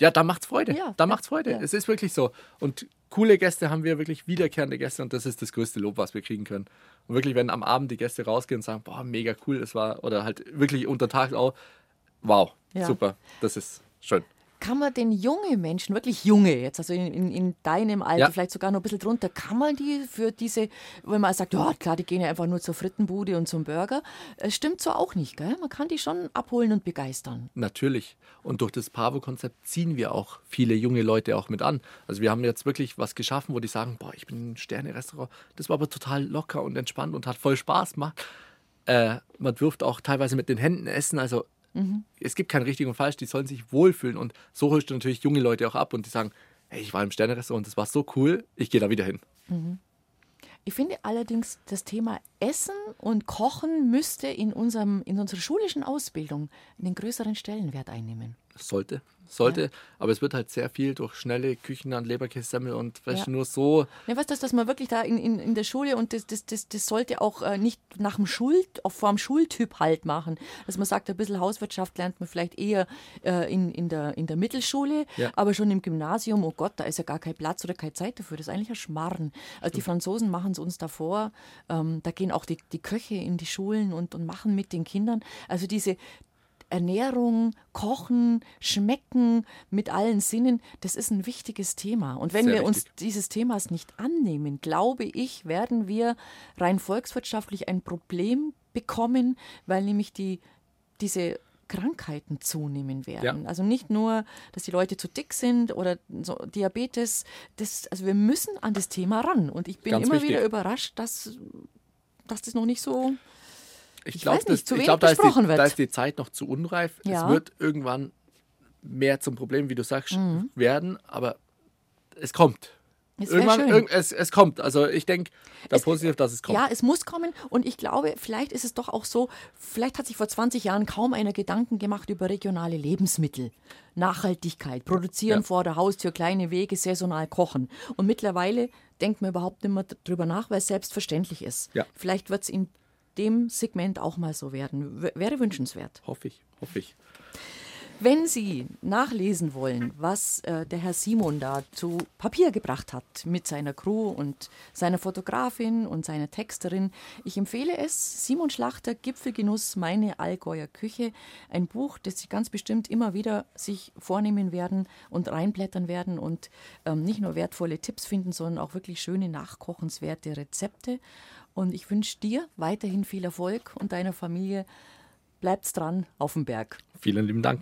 Ja, da macht's Freude. Ja, da ja, macht's Freude. ja. Es ist wirklich so. Und coole Gäste haben wir wirklich wiederkehrende Gäste und das ist das größte Lob, was wir kriegen können. Und wirklich, wenn am Abend die Gäste rausgehen und sagen, boah, mega cool, das war, oder halt wirklich unter Tag auch, wow, super, das ist schön. Kann man den jungen Menschen, wirklich junge jetzt, also in, in, in deinem Alter, Ja. vielleicht sogar noch ein bisschen drunter, kann man die für diese, wenn man sagt, ja klar, die gehen ja einfach nur zur Frittenbude und zum Burger, es stimmt so auch nicht, gell? Man kann die schon abholen und begeistern. Natürlich. Und durch das Pavo-Konzept ziehen wir auch viele junge Leute auch mit an. Also wir haben jetzt wirklich was geschaffen, wo die sagen, boah, ich bin ein Sterne-Restaurant. Das war aber total locker und entspannt und hat voll Spaß gemacht. Äh, man dürfte auch teilweise mit den Händen essen. Also es gibt kein richtig und falsch. Die sollen sich wohlfühlen. Und so holst du natürlich junge Leute auch ab und die sagen, hey, ich war im Sterne-Restaurant, das war so cool, ich gehe da wieder hin. Ich finde allerdings, das Thema Essen und Kochen müsste in, unserem, in unserer schulischen Ausbildung einen größeren Stellenwert einnehmen. Sollte, sollte. Aber es wird halt sehr viel durch schnelle Küchen an Leberkässemmel und weißt Ja. nur so Ja, weißt du, dass man wirklich da in, in, in der Schule und das, das, das, das sollte auch äh, nicht nach dem Schul, auch vor dem Schultyp halt machen. Dass man sagt, ein bisschen Hauswirtschaft lernt man vielleicht eher äh, in, in, der, in der Mittelschule, Ja. aber schon im Gymnasium, oh Gott, da ist ja gar kein Platz oder keine Zeit dafür. Das ist eigentlich ein Schmarren. Also die Franzosen machen es uns davor. Ähm, da gehen auch die, die Köche in die Schulen und, und machen mit den Kindern. Also diese Ernährung, Kochen, Schmecken mit allen Sinnen, das ist ein wichtiges Thema. Und wenn Sehr wir uns wichtig. dieses Themas nicht annehmen, glaube ich, werden wir rein volkswirtschaftlich ein Problem bekommen, weil nämlich die, diese Krankheiten zunehmen werden. Ja. Also nicht nur, dass die Leute zu dick sind oder so Diabetes, das, also wir müssen an das Thema ran. Und ich bin Ganz immer wichtig. wieder überrascht, dass, dass das noch nicht so Ich, glaube, glaub, da, da ist die Zeit noch zu unreif. Ja. Es wird irgendwann mehr zum Problem, wie du sagst, Mhm. werden, aber es kommt. Es Irgendwann, es, es kommt. Also ich denke da Es- positiv, dass es kommt. Ja, es muss kommen und ich glaube, vielleicht ist es doch auch so, vielleicht hat sich vor 20 Jahren kaum einer Gedanken gemacht über regionale Lebensmittel, Nachhaltigkeit, produzieren Ja. vor der Haustür, kleine Wege, saisonal kochen. Und mittlerweile denkt man überhaupt nicht mehr drüber nach, weil es selbstverständlich ist. Ja. Vielleicht wird es in dem Segment auch mal so werden. W wäre wünschenswert. Hoffe ich, hoffe ich. Wenn Sie nachlesen wollen, was äh, der Herr Simon da zu Papier gebracht hat mit seiner Crew und seiner Fotografin und seiner Texterin, ich empfehle es. Simon Schlachter, Gipfelgenuss, meine Allgäuer Küche. Ein Buch, das Sie ganz bestimmt immer wieder sich vornehmen werden und reinblättern werden und ähm, nicht nur wertvolle Tipps finden, sondern auch wirklich schöne, nachkochenswerte Rezepte. Und ich wünsche dir weiterhin viel Erfolg und deiner Familie. Bleibt's dran auf dem Berg. Vielen lieben Dank.